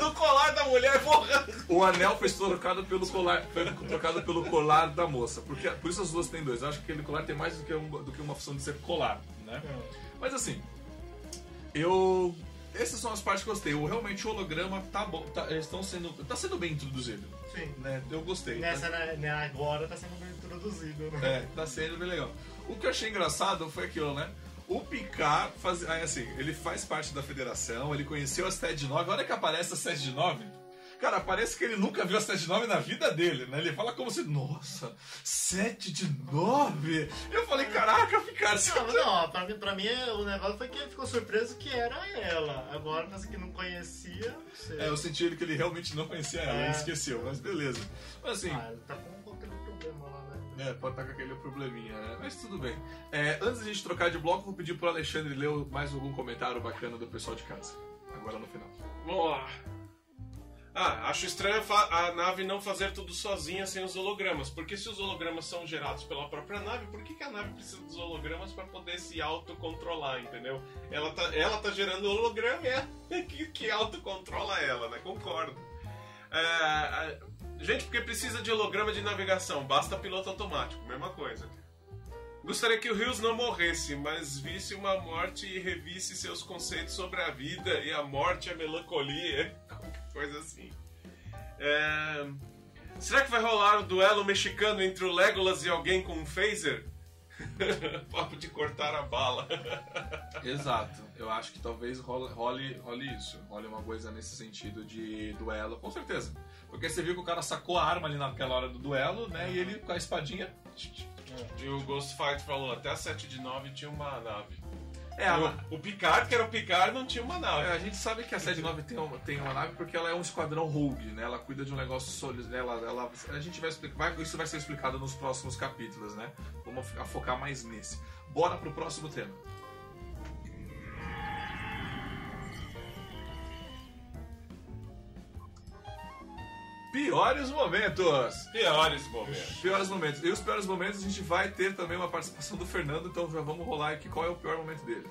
no colar da mulher, porra! O anel foi trocado pelo colar, foi trocado pelo colar da moça. Porque, por isso as duas têm dois. Eu acho que aquele colar tem mais do que, um- do que uma função de ser colar, né? Mas assim, eu. Essas são as partes que eu gostei. O, realmente o holograma tá bom. Tá, eles estão sendo. tá sendo bem introduzido. Sim. Né? Eu gostei. Nessa, né, né, agora tá sendo bem introduzido, né? É, tá sendo bem legal. O que eu achei engraçado foi aquilo, né? O Picard faz, assim, ele faz parte da federação, ele conheceu a Sede 9. A hora que aparece a Sede 9, cara, parece que ele nunca viu a Sede 9 na vida dele, né? Ele fala como se, nossa, 7 de 9? Eu falei, caraca, Picard, você Não, não, pra mim, pra mim o negócio foi que ele ficou surpreso que era ela. Agora, mas que não conhecia, não sei. É, eu senti ele que ele realmente não conhecia ela, É. ele esqueceu, mas beleza. Mas assim, Ah, ele tá com qualquer problema lá, né? é, pode estar com aquele probleminha, né? Mas tudo bem. É, antes de a gente trocar de bloco, vou pedir pro Alexandre ler mais algum comentário bacana do pessoal de casa. Agora no final. Vamos lá. Ah, acho estranho a nave não fazer tudo sozinha sem os hologramas. Porque se os hologramas são gerados pela própria nave, por que, que a nave precisa dos hologramas para poder se autocontrolar, entendeu? Ela tá, ela tá gerando holograma e é [laughs] que, que autocontrola ela, né? Concordo. É, a- gente, porque precisa de holograma de navegação, basta piloto automático, mesma coisa. Gostaria que o Rios não morresse, mas visse uma morte e revisse seus conceitos sobre a vida e a morte a melancolia, coisa assim. É, Será que vai rolar o duelo mexicano entre o Legolas e alguém com um phaser? [laughs] Papo de cortar a bala. [laughs] Exato. Eu acho que talvez role, role, role isso. Role uma coisa nesse sentido de duelo, com certeza. Porque você viu que o cara sacou a arma ali naquela hora do duelo, né? E ele com a espadinha. E o Ghost Fight falou, até a 7 de 9 tinha uma nave. É, o, o Picard, que era o Picard, não tinha uma nave. é, a gente sabe que a 79 tem uma, tem uma nave porque ela é um esquadrão rogue, né? Ela cuida de um negócio sólido, né? Ela, ela, a gente vai explicar, isso vai ser explicado nos próximos capítulos, né? Vamos focar mais nesse. Bora pro próximo tema. Piores momentos. Piores momentos. Piores momentos. E os piores momentos a gente vai ter também uma participação do Fernando, então já vamos rolar aqui qual é o pior momento dele.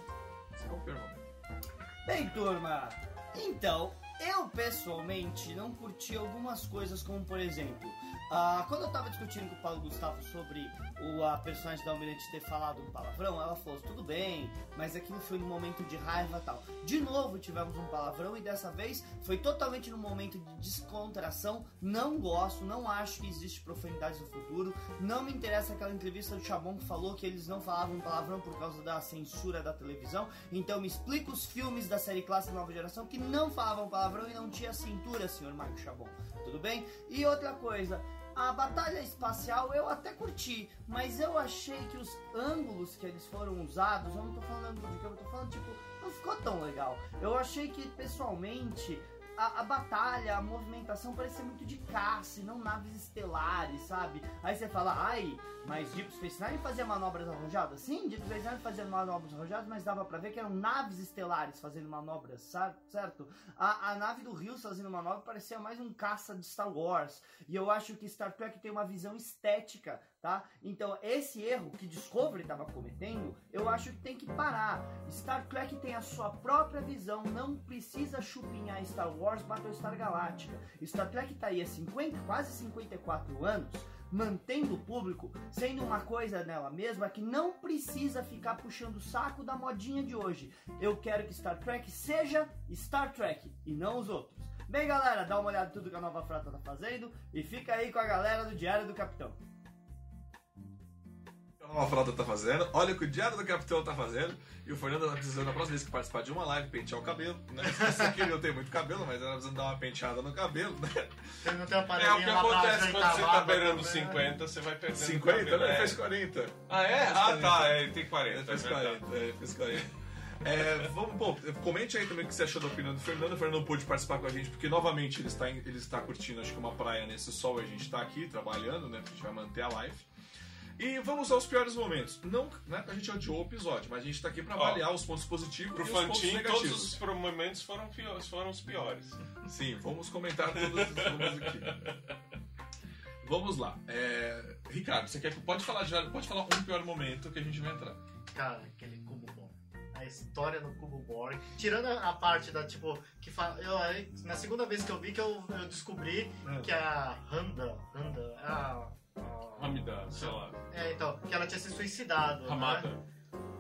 Qual é o pior momento? Bem, turma, então, eu pessoalmente não curti algumas coisas, como por exemplo, ah, quando eu tava discutindo com o Paulo Gustavo sobre o, a personagem da Almirante ter falado um palavrão, ela falou: tudo bem, mas aquilo foi no momento de raiva e tal. De novo tivemos um palavrão e dessa vez foi totalmente no momento de descontração. Não gosto, não acho que existe profanidade no futuro. Não me interessa aquela entrevista do Chabon que falou que eles não falavam palavrão por causa da censura da televisão. Então me explica os filmes da série clássica nova geração que não falavam palavrão e não tinha cintura, senhor Marco Chabon. Tudo bem? E outra coisa, a batalha espacial eu até curti, mas eu achei que os ângulos que eles foram usados, eu não tô falando de câmera, eu tô falando tipo, não ficou tão legal. Eu achei que pessoalmente a, a, batalha, a movimentação parecia muito de caça e não naves estelares, sabe? Aí você fala, ai, mas Deep Space Nine fazia manobras arrojadas? Sim, Deep Space Nine fazia manobras arrojadas, mas dava pra ver que eram naves estelares fazendo manobras, certo? A, a nave do Rios fazendo manobra parecia mais um caça de Star Wars. E eu acho que Star Trek tem uma visão estética tá? Então, esse erro que Discovery estava cometendo, eu acho que tem que parar. Star Trek tem a sua própria visão, não precisa chupinhar Star Wars, Battlestar Galactica. Star Trek está aí há 50, quase 54 anos, mantendo o público, sendo uma coisa nela mesma que não precisa ficar puxando o saco da modinha de hoje. Eu quero que Star Trek seja Star Trek e não os outros. Bem, galera, dá uma olhada em tudo que a Nova Frota tá fazendo e fica aí com a galera do Diário do Capitão a frota tá fazendo, olha o que o Diário do Capitão tá fazendo, e o Fernando tá precisando, na próxima vez que participar de uma live, pentear o cabelo, né? Esqueci que ele não tem muito cabelo, mas ela precisa dar uma penteada no cabelo, né? Ele não tem uma É o que acontece quando você tá beirando né? 50, você vai perdendo 50? cabelo, Não, ele é. fez 40. Ah, é? Ah, 40. tá, é, ele tem 40. Ele fez é verdade. 40, é, ele fez 40. É, vamos, bom, comente aí também o que você achou da opinião do Fernando. O Fernando não pôde participar com a gente, porque novamente ele está, ele está curtindo, acho que uma praia nesse sol e a gente está aqui trabalhando, né? Porque a gente vai manter a live. E vamos aos piores momentos. Não, né? A gente odiou o episódio, mas a gente está aqui para avaliar os pontos positivos Pro e os pontos Fantin, negativos. todos os momentos foram, piores, foram os piores. Sim, vamos comentar todos os filmes aqui. Vamos lá. É, Ricardo, você quer pode falar já, pode falar um pior momento que a gente vai entrar. Cara, aquele cubo bom. A história no cubo Borg. Tirando a parte da, tipo, que fa... eu, aí, na segunda vez que eu vi que eu, eu descobri É. que a Handa, Handa, a, a- Ramida, sei lá. é, então, que ela tinha se suicidado. Ramada. Né?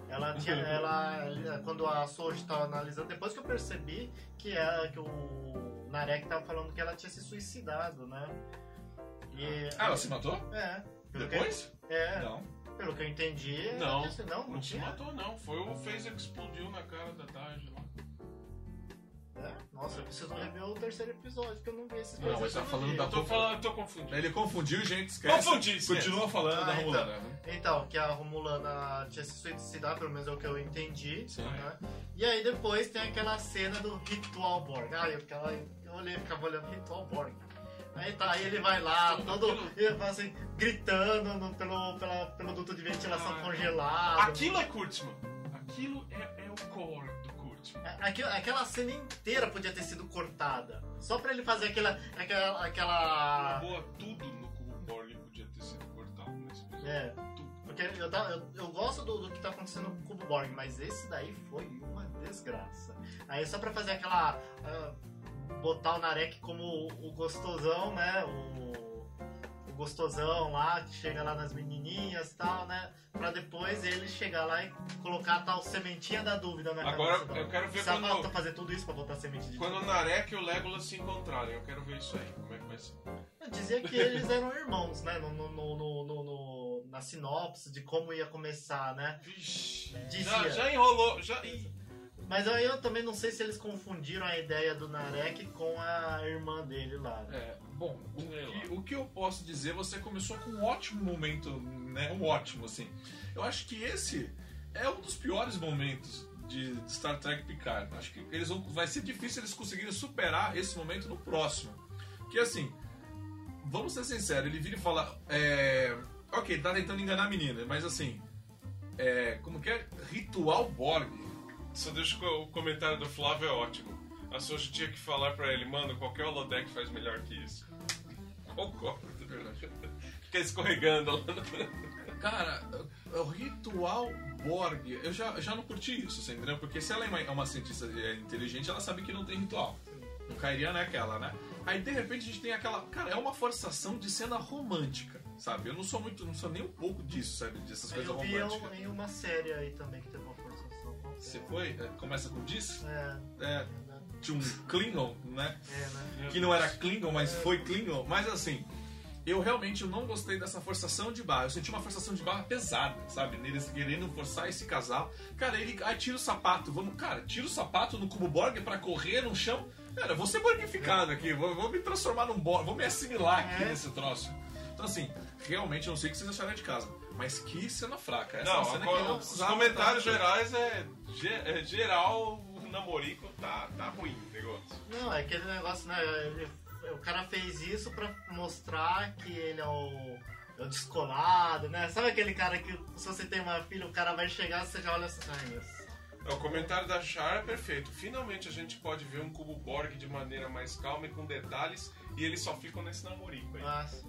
Ela tinha, [laughs] ela, quando a Soji tava analisando, depois que eu percebi que ela, que o Narek tava falando que ela tinha se suicidado, né? E, Ah, ela se matou? é. Depois? Que, é, Não. pelo que eu entendi. Não, tinha- não, não, Não se matou, não. Foi o phaser que explodiu na cara da Taj lá. É? Nossa, eu preciso rever o terceiro episódio, porque eu não vi esses Não, mas tá falando da- Eu tô falando, eu tô confundindo. Ele confundiu, gente, esquece. Confundi, esquece. Continua falando Ah, da então. Romulana. né? Então, que a Romulana tinha se suicidado, pelo menos é o que eu entendi. Sim. né? E aí depois tem aquela cena do Ritual Borg. Ah, eu, ficava, eu olhei ficava olhando Ritual Borg. Aí tá, aí ele vai lá, todo. assim, gritando no- pelo, pela, pelo duto de ventilação Ah. congelado. Aquilo é Kurtzman. Aquilo é, é aquilo- aquela cena inteira podia ter sido cortada. Só pra ele fazer aquela. aquela. aquela Boa, tudo no Cubo Borg podia ter sido cortado nesse episódio. é, Tudo. Porque eu, eu, eu gosto do, do que tá acontecendo com o Cubo Borg, mas esse daí foi uma desgraça. Aí só pra fazer aquela. ah, botar o Narek como o, o gostosão, né? O gostosão lá, que chega lá nas menininhas e tal, né? Pra depois ele chegar lá e colocar a tal sementinha da dúvida na Agora, cabeça. eu quero ver Precisa quando- falta fazer tudo isso pra botar semente de Quando o. Narek e o Legolas se encontrarem, eu quero ver isso aí. Como é que vai ser? Dizia que eles eram irmãos, né? No, no, no, no- no- no- na sinopse de como ia começar, né? Vixe. Dizia. Já, já enrolou. Já... Ih, Mas aí eu também não sei se eles confundiram a ideia do Narek com a irmã dele lá. né? É, bom, o que, o que eu posso dizer, você começou com um ótimo momento, né? Um ótimo, assim. Eu acho que esse é um dos piores momentos de Star Trek Picard. Acho que eles vão, vai ser difícil eles conseguirem superar esse momento no próximo. Que assim, vamos ser sinceros, ele vira e fala. É, ok, ele tá tentando enganar a menina, mas assim. É, como que é? Ritual Borg. Só deixa o comentário do Flávio é ótimo. A Soji tinha que falar pra ele, mano, qualquer holodeck faz melhor que isso. Concordo. Fica escorregando lá. no- Cara, o ritual Borg, eu já, já não curti isso, você entendeu? Porque se ela é uma, é uma cientista é, inteligente, ela sabe que não tem ritual. não cairia naquela, né? Aí de repente a gente tem aquela. Cara, é uma forçação de cena romântica, sabe? Eu não sou muito. não sou nem um pouco disso, sabe? Dessas coisas Eu vi românticas. em uma série aí também que Você é? foi? É, Começa com disso? É, É, tinha um Klingon, né? é, né? que não era Klingon, mas foi Klingon. Mas assim, eu realmente não gostei dessa forçação de barra. Eu senti uma forçação de barra pesada, sabe? Neles querendo forçar esse casal. Cara, ele. Ai, tira o sapato. Vamos, cara, tira o sapato no cubo Borg pra correr no chão. Cara, eu vou ser borgificado aqui. Vou, vou me transformar num Borg. Vou me assimilar aqui É. nesse troço. Então, assim, realmente eu não sei o que vocês acharam de casa. Mas que cena fraca. Essa é Não, cena agora, os comentários tá- gerais é, ge- é geral, o namorico tá, tá ruim o negócio. Não, é aquele negócio, né? ele- o cara fez isso pra mostrar que ele é o, é o descolado, né? Sabe aquele cara que se você tem uma filha, o cara vai chegar e você já olha assim, ai meu. É, O comentário da Char é perfeito. Finalmente a gente pode ver um cubo Borg de maneira mais calma e com detalhes, e eles só ficam nesse namorico aí. Nossa.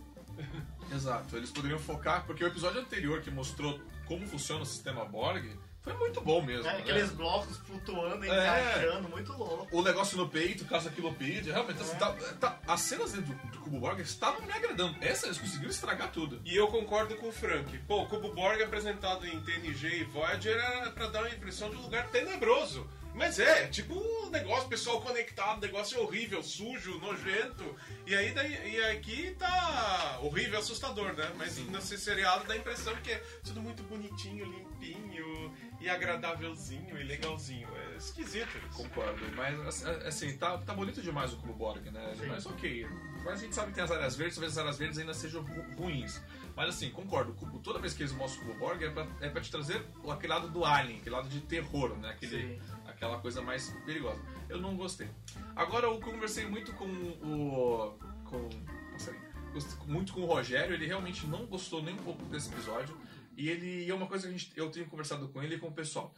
Exato, eles poderiam focar, porque o episódio anterior que mostrou como funciona o sistema Borg foi muito bom mesmo. É, né? aqueles blocos flutuando, É. encaixando, muito louco. O negócio no peito, caso aquilo pede, realmente, assim, É. tá- tá- as cenas do, do Cubo Borg estavam me agradando. Essa eles conseguiram estragar tudo. E eu concordo com o Frank. Pô, o Cubo Borg apresentado em TNG e Voyager era pra dar uma impressão de um lugar tenebroso. Mas é, tipo um negócio, pessoal conectado, negócio horrível, sujo, nojento. E aí daí, e aqui tá horrível, assustador, né? Mas nesse seriado dá a impressão que é tudo muito bonitinho, limpinho e agradávelzinho e legalzinho. É esquisito isso. Concordo, mas assim, tá, tá bonito demais o Cubo Borg, né? Sim. Mas ok. Mas a gente sabe que tem as áreas verdes, talvez as áreas verdes ainda sejam ru- ruins. Mas assim, concordo, toda vez que eles mostram o Cubo Borg é pra, é pra te trazer aquele lado do Alien, aquele lado de terror, né? Aquele, Sim. aquela coisa mais perigosa. Eu não gostei. Agora eu conversei muito com o. com. Nossa, muito com o Rogério, ele realmente não gostou nem um pouco desse episódio. E ele. E é uma coisa que a gente, eu tenho conversado com ele e com o pessoal.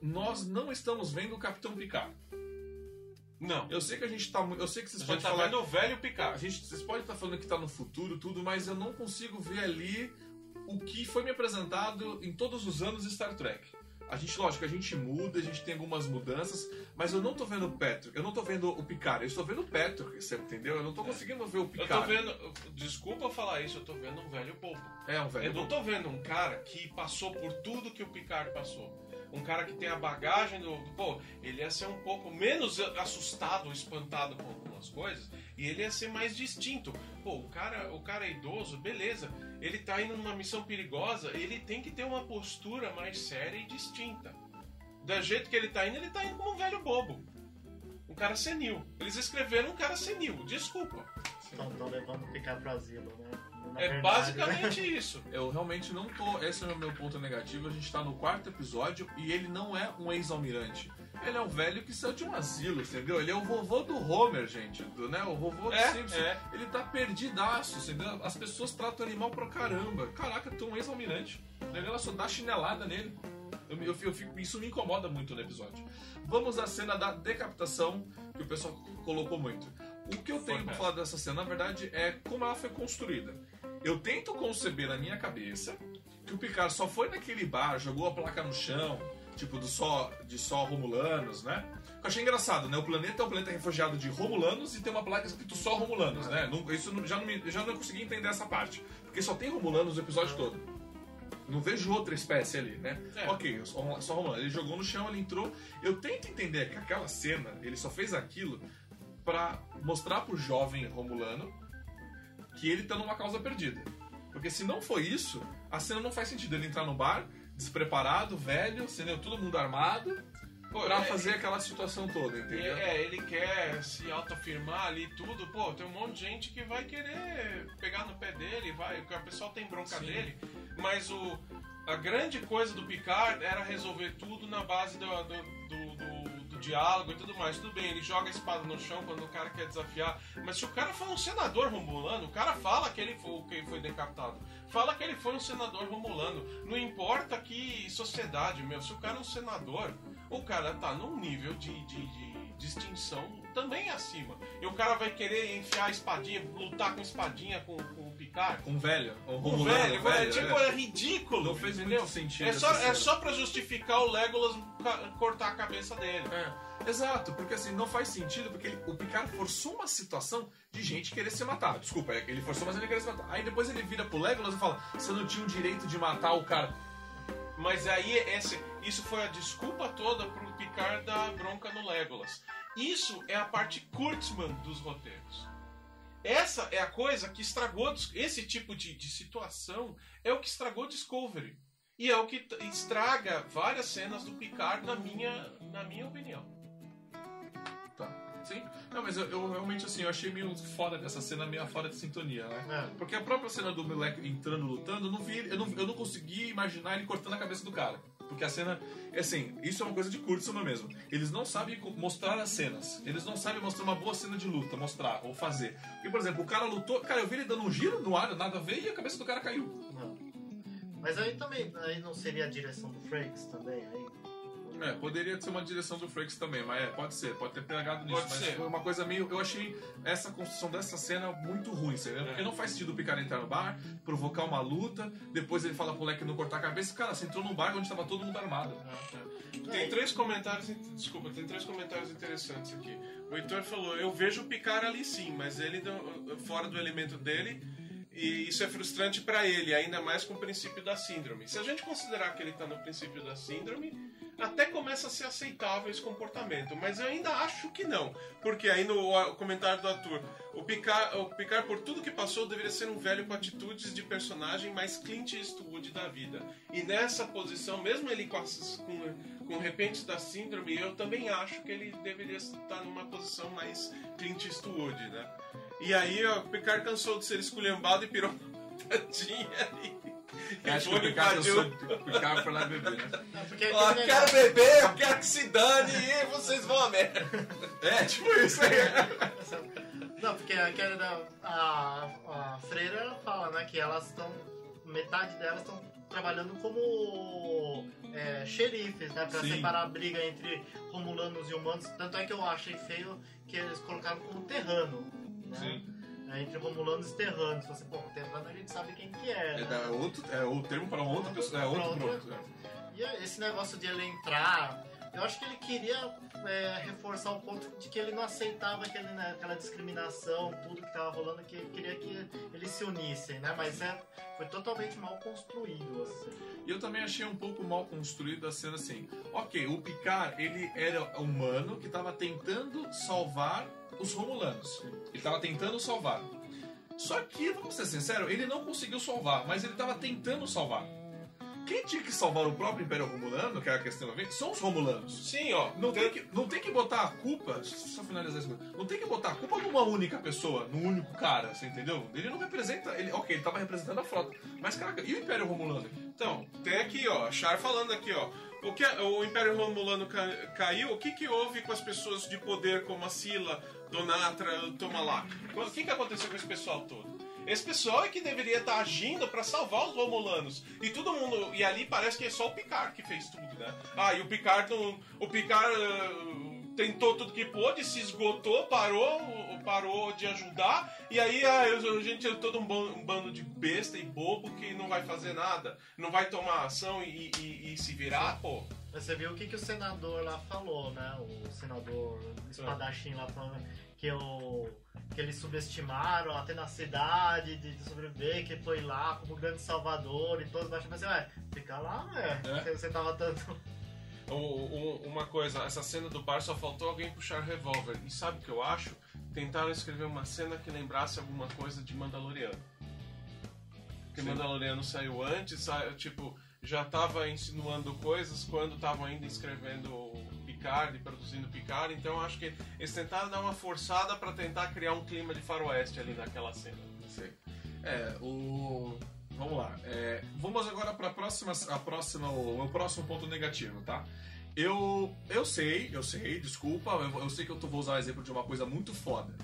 Nós não estamos vendo o Capitão Picard. Não. Eu sei que a gente tá Eu sei que vocês A podem tá falar. vendo o velho A Picard. gente, vocês podem estar falando que tá no futuro, tudo, mas eu não consigo ver ali o que foi me apresentado em todos os anos de Star Trek. A gente, lógico, a gente muda, a gente tem algumas mudanças, mas eu não tô vendo o Patrick, eu não tô vendo o Picard, eu estou vendo o Patrick, você entendeu? Eu não tô conseguindo ver o Eu Picard. tô vendo. Desculpa falar isso, eu tô vendo um velho bobo. É um velho. Eu não tô vendo um cara que passou por tudo que o Picard passou. Um cara que tem a bagagem do. do- Pô, ele ia ser um pouco menos assustado, espantado com algumas coisas, e ele ia ser mais distinto. Pô, o cara, o cara é idoso, beleza. Ele tá indo numa missão perigosa, ele tem que ter uma postura mais séria e distinta. Do jeito que ele tá indo, ele tá indo como um velho bobo. Um cara senil. Eles escreveram um cara senil, desculpa. Estão levando o picar pro asilo, né? Na É verdade, basicamente [laughs] isso. Eu realmente não tô. Esse é o meu ponto negativo. A gente tá no quarto episódio e ele não é um ex-almirante. Ele é um velho que saiu de um asilo, entendeu? Ele é o vovô do Homer, gente. Do, né? O vovô do É, Simpson. é. Ele tá perdidaço, entendeu? As pessoas tratam o animal pra caramba. Caraca, tu é um ex-almirante. Ela só dá chinelada nele. Eu, eu, eu fico- isso me incomoda muito no episódio. Vamos à cena da decapitação, que o pessoal colocou muito. O que eu tenho pra Fantástico. falar dessa cena, na verdade, é como ela foi construída. Eu tento conceber na minha cabeça que o Picard só foi naquele bar, jogou a placa no chão, tipo do só de só Romulanos, né? Eu achei engraçado, né? O planeta é um planeta refugiado de Romulanos e tem uma placa escrito só Romulanos, né? Não- isso não- já não, me- já não consegui entender essa parte, porque só tem Romulanos o episódio todo. Não vejo outra espécie ali, né? É. Ok, só, só Romulano. Ele jogou no chão, ele entrou. Eu tento entender que aquela cena, ele só fez aquilo pra mostrar pro jovem Romulano que ele tá numa causa perdida. Porque se não foi isso, a cena não faz sentido. Ele entrar no bar, despreparado, velho, entendeu? todo mundo armado, Pô, pra é- fazer aquela situação toda, entendeu? É, ele quer se autoafirmar ali tudo. Pô, tem um monte de gente que vai querer pegar no pé dele, vai, o pessoal tem bronca Sim. dele. Mas o, a grande coisa do Picard era resolver tudo na base do, do- do- do diálogo e tudo mais. Tudo bem, ele joga a espada no chão quando o cara quer desafiar. Mas se o cara for um senador romulano, o cara fala que ele foi, que foi decapitado. Fala que ele foi um senador romulano. Não importa que sociedade, meu. Se o cara é um senador, o cara tá num nível de, de, de distinção também acima. E o cara vai querer enfiar a espadinha, lutar com espadinha com, com Picard. Com velho, um O Romulano, velho, velho, tipo, é. é ridículo. Não fez entendeu? muito sentido É só, é só pra justificar o Legolas cortar a cabeça dele. É. Exato, porque assim, não faz sentido, porque ele- o Picard forçou uma situação de gente querer se matar. Desculpa, é ele forçou, mas ele queria se matar. Aí depois ele vira pro Legolas e fala: Você não tinha o direito de matar o cara. Mas aí esse, isso foi a desculpa toda pro Picard dar bronca no Legolas. Isso é a parte Kurtzman dos roteiros. Essa é a coisa que estragou esse tipo de, de situação é o que estragou Discovery e é o que estraga várias cenas do Picard na minha na minha opinião. Tá. Sim. Não, mas eu, eu realmente assim, eu achei meio fora dessa cena, meio fora de sintonia, né? É. Porque a própria cena do moleque entrando lutando, eu não vi, eu não, eu não consegui imaginar ele cortando a cabeça do cara. Porque a cena, é assim, isso é uma coisa de Kurtzman mesmo. Eles não sabem mostrar as cenas. Eles não sabem mostrar uma boa cena de luta, mostrar ou fazer. Porque, por exemplo, o cara lutou, cara, eu vi ele dando um giro no ar, nada a ver, e a cabeça do cara caiu. Não. Mas aí também, aí não seria a direção do Frakes também? Aí, É, poderia ser uma direção do Frakes também, mas é, pode ser, pode ter pegado nisso. Pode mas ser. foi uma coisa meio. Eu achei essa construção dessa cena muito ruim, entendeu? Porque É. não faz sentido o Picard entrar no bar, provocar uma luta, depois ele fala pro moleque não cortar a cabeça. Cara, você entrou num bar onde tava todo mundo armado. Tem três comentários, desculpa, tem três comentários interessantes aqui. O Heitor falou: "Eu vejo o Picard ali sim, mas ele fora do elemento dele e isso é frustrante pra ele, ainda mais com o princípio da síndrome. Se a gente considerar que ele tá no princípio da síndrome, até começa a ser aceitável esse comportamento, mas eu ainda acho que não, porque aí no comentário do Arthur, o Picard, o Picard por tudo que passou deveria ser um velho com atitudes de personagem mais Clint Eastwood da vida. E nessa posição, mesmo ele com, com com repente da síndrome, eu também acho que ele deveria estar numa posição mais Clint Eastwood, né? E aí ó, o Picard cansou de ser esculhambado e pirou uma tadinha ali. E Acho que o Picard, o Picard foi lá beber, né? É, porque aquele quero negócio- beber, eu quero que se dane e vocês vão a merda. É, tipo isso aí. Não, porque aquela da, a, a freira ela fala, né, que elas estão. Metade delas estão trabalhando como é, xerifes, né? Pra Sim. separar a briga entre romulanos e humanos. Tanto é que eu achei feio que eles colocaram como terrano. Né? Sim. É, entre romulanos e terranos. Você, pô, terrano a gente sabe quem que é. É, né? da- outro, é o termo para outra pessoa. É outro outra- grupo. E esse negócio de ele entrar, eu acho que ele queria é, reforçar o ponto de que ele não aceitava aquele, né, aquela discriminação, tudo que tava rolando, que ele queria que eles se unissem, né? Mas é, foi totalmente mal construído, assim. E eu também achei um pouco mal construída a cena assim. Ok, o Picard, ele era humano que estava tentando salvar os Romulanos. Ele estava tentando salvar. Só que, vamos ser sinceros, ele não conseguiu salvar, mas ele estava tentando salvar. Quem tinha que salvar o próprio Império Romulano, que é a questão, são os Romulanos. Sim, ó. Não tem, que, não tem que botar a culpa, deixa eu só finalizar isso. Não tem que botar a culpa numa única pessoa, num único cara, você entendeu? Ele não representa, ele, ok, ele tava representando a frota, mas caraca, e o Império Romulano? Então, tem aqui, ó, Char falando aqui, ó. O Império Romulano ca- caiu, o que que houve com as pessoas de poder como a Sila, Donatra, Tomalak? O que que aconteceu com esse pessoal todo? Esse pessoal é que deveria estar agindo pra salvar os Romulanos. E todo mundo. E ali parece que é só o Picard que fez tudo, né? Ah, e o Picard. O Picard ah, tentou tudo que pôde, se esgotou, parou, parou de ajudar. E aí ah, a gente é todo um ban- bando de besta e bobo que não vai fazer nada. Não vai tomar ação e, e- e se virar, pô. Você viu o que, que o senador lá falou, né? O senador espadachim lá falando que, o, que eles subestimaram a tenacidade de, de sobreviver, que foi lá como grande salvador e todos baixam. Mas assim, ué, fica lá, né? É. Você tava tanto. O- o- uma coisa, essa cena do bar só faltou alguém puxar revólver. E sabe o que eu acho? Tentaram escrever uma cena que lembrasse alguma coisa de Mandaloriano. Porque Sim. Mandaloriano saiu antes, sa- tipo, já tava insinuando coisas quando estavam ainda escrevendo Picard e produzindo Picard, então eu acho que eles tentaram dar uma forçada pra tentar criar um clima de faroeste ali naquela cena. Sei. É, o. Vamos lá. É, vamos agora para a próxima, a próxima, o meu próximo ponto negativo, tá? Eu, eu sei, eu sei, desculpa, eu, eu sei que eu tô, vou usar o exemplo de uma coisa muito foda.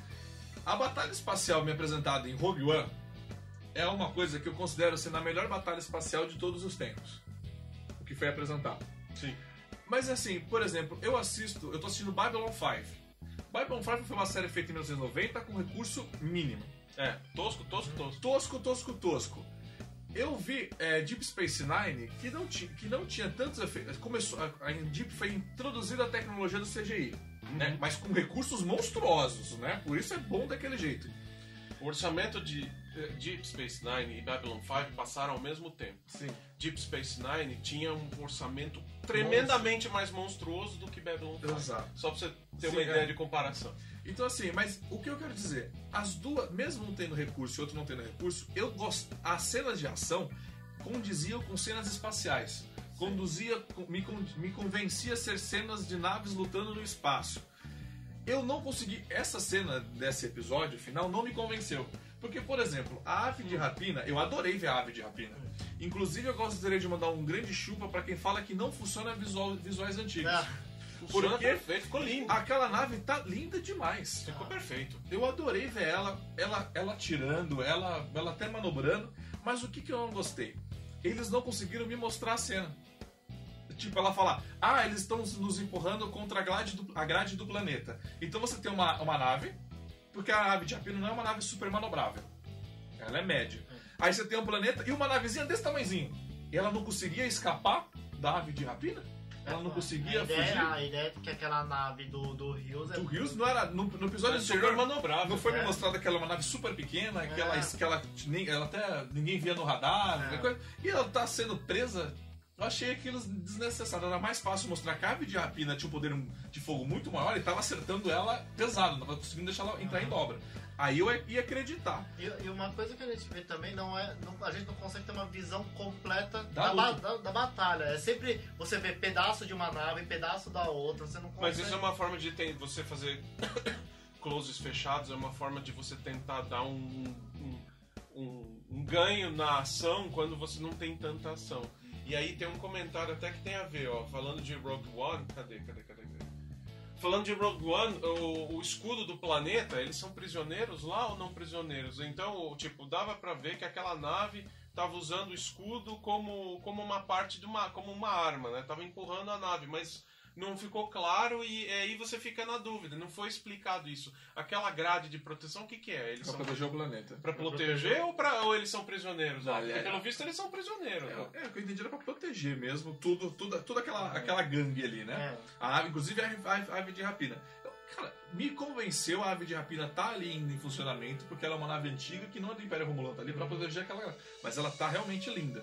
A batalha espacial me apresentada em Rogue One é uma coisa que eu considero sendo a melhor batalha espacial de todos os tempos. O que foi apresentado. Sim. Mas assim, por exemplo, eu assisto, eu tô assistindo Babylon 5. Babylon 5 foi uma série feita em 1990 com recurso mínimo. É, tosco, tosco, tosco. Tosco, tosco, tosco. Eu vi é, Deep Space Nine que não, ti, que não tinha tantos efeitos. Começou, a, a Deep foi introduzida a tecnologia do CGI, né? Mas com recursos monstruosos, né? Por isso é bom daquele jeito. O orçamento de eh, Deep Space Nine e Babylon 5 passaram ao mesmo tempo. Sim. Deep Space Nine tinha um orçamento tremendamente mais monstruoso do que Babylon 5. Exato. Só pra você ter Sim, uma é. ideia de comparação. Então assim, mas o que eu quero dizer, as duas, mesmo um tendo recurso e outro não tendo recurso, eu gosto, as cenas de ação condiziam com cenas espaciais. Conduzia, me, me convencia a ser cenas de naves lutando no espaço. Eu não consegui. Essa cena desse episódio final não me convenceu. Porque, por exemplo, a ave de rapina, eu adorei ver a ave de rapina. Inclusive, eu gostaria de mandar um grande chupa pra quem fala que não funciona visual, visuais antigos. Ah, Porque- perfeito, ficou lindo. Aquela nave tá linda demais. Ficou perfeito. Eu adorei ver ela, ela, ela tirando, ela, ela até manobrando, mas o que, que eu não gostei? Eles não conseguiram me mostrar a cena. Tipo, ela fala, ah, eles estão nos empurrando contra a grade do, a grade do planeta. Então você tem uma, uma nave, porque a nave de Rapina não é uma nave super manobrável. Ela é média. Aí você tem um planeta e uma navezinha desse tamanhozinho. E ela não conseguia escapar da ave de Rapina? Ela não conseguia a ideia, fugir? A ideia é que aquela nave do, do Rios é. O Rios não era. No, no episódio anterior, manobrável. não foi me É. mostrado que ela é uma nave super pequena, que, ela, É. que ela, nem- ela até ninguém via no radar, É. e ela tá sendo presa. Eu achei aquilo desnecessário. Era mais fácil mostrar que a ave de rapina tinha um poder de fogo muito maior e tava acertando ela pesado, não tava conseguindo deixar ela entrar em dobra. Aí eu ia acreditar. E, e uma coisa que a gente vê também não é. não- a gente não consegue ter uma visão completa Da da, da- da batalha. É sempre você vê pedaço de uma nave, pedaço da outra, você não consegue. Mas isso é uma forma de tem- você fazer [coughs] closes fechados, é uma forma de você tentar dar um, um, um- um ganho na ação quando você não tem tanta ação. E aí tem um comentário até que tem a ver, ó, falando de Rogue One. Cadê, cadê, cadê? Falando de Rogue One, o, o escudo do planeta, eles são prisioneiros lá ou não prisioneiros? Então, tipo, dava pra ver que aquela nave tava usando o escudo como, como uma parte de uma como uma arma, né? Tava empurrando a nave, mas não ficou claro e aí você fica na dúvida. Não foi explicado isso. Aquela grade de proteção, o que que é? Eles Pra são proteger o planeta. pra proteger ou, pra, ou eles são prisioneiros? Não? Porque é- pelo visto eles são prisioneiros. né? É, é, o que eu entendi era pra proteger mesmo tudo, tudo, toda aquela, aquela gangue ali, né? É. A ave, inclusive a, a- a ave de rapina. Cara, me convenceu a ave de rapina tá ali ainda em funcionamento, porque ela é uma nave antiga que não é do Império Romulano, tá ali pra proteger aquela. Mas ela tá realmente linda.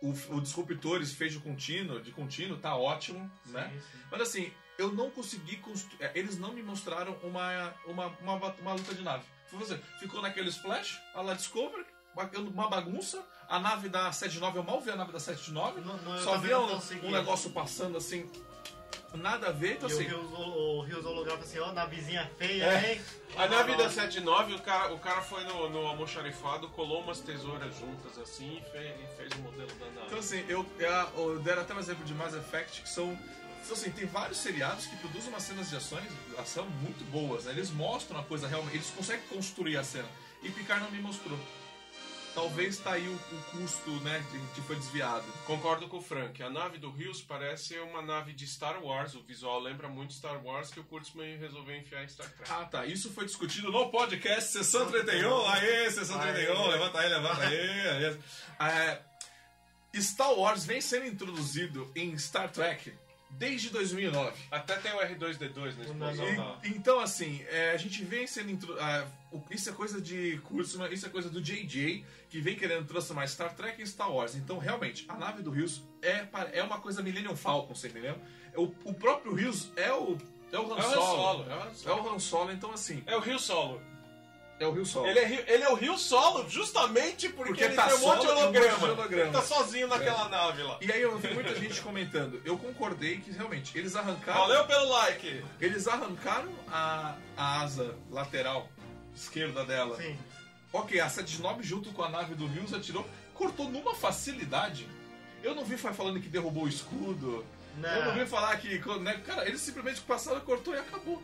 O, o, Disruptores fez de contínuo, de contínuo, tá ótimo, né? Sim, sim. Mas assim, eu não consegui construir. Eles não me mostraram uma, uma, uma, uma luta de nave. Foi você, ficou naquele splash, a la Discovery, uma bagunça. A nave da 79, eu mal vi a nave da 79. Não- Só via não um, um negócio passando assim, nada a ver. Então E assim, o Rios, holograma assim, ó, navezinha feia, É. hein? A nave da 79, o cara, o cara foi no, no almoxarifado, colou umas tesouras juntas assim e fez, e fez o modelo da nave. Então, assim, eu, eu, eu deram até um exemplo de Mass Effect, que são. então, Assim, tem vários seriados que produzem umas cenas de ações, ação muito boas, né? Eles mostram a coisa realmente, eles conseguem construir a cena. E Picard não me mostrou. Talvez tá aí o, o custo, né, de- que foi desviado. Concordo com o Frank. A nave do Rios parece uma nave de Star Wars. O visual lembra muito Star Wars que o Kurtzman resolveu enfiar em Star Trek. Ah, tá. Isso foi discutido no podcast Sessão 31. Aê, Sessão 31. Aê. Levanta aí, levanta aí. Aê. É, Star Wars vem sendo introduzido em Star Trek desde 2009. Até tem o R2D2 na explosão E- então, assim, é, a gente vem sendo. intro- ah, isso é coisa de Kurtzman, isso é coisa do JJ, que vem querendo transformar Star Trek em Star Wars. Então, realmente, a nave do Rios é, é uma coisa Millennium Falcon, você entendeu? O, o próprio Rios é o. É o Han É o Han Solo. É o Han É Solo. o Han Solo, então assim, É o Rio Solo. É o Rio Solo. Ele é, ele é o Rio Solo justamente porque, Porque ele tá tem um monte de e um monte de holograma. holograma. Ele tá sozinho naquela nave lá. E aí eu vi muita gente comentando. Eu concordei que realmente eles arrancaram. Valeu pelo like! Eles arrancaram a, a asa lateral esquerda dela. Sim. Ok, a 79 junto com a nave do Rios atirou, cortou numa facilidade. Eu não vi fa- falando que derrubou o escudo. Eu não vi falar que. né, cara, eles simplesmente passaram, cortou e acabou.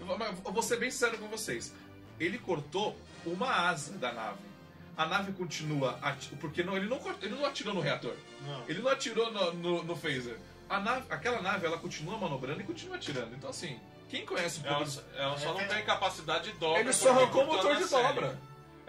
Eu eu vou ser bem sincero com vocês. Ele cortou uma asa da nave. A nave continua. ati- Porque não, ele, não, cortou- ele não atirou no reator. Não. Ele não atirou no, no, no phaser. A nave, aquela nave ela continua manobrando e continua atirando. Então, assim, quem conhece pouco. Ela, ela só não tem capacidade de dobra. Ele só arrancou o motor de série. dobra.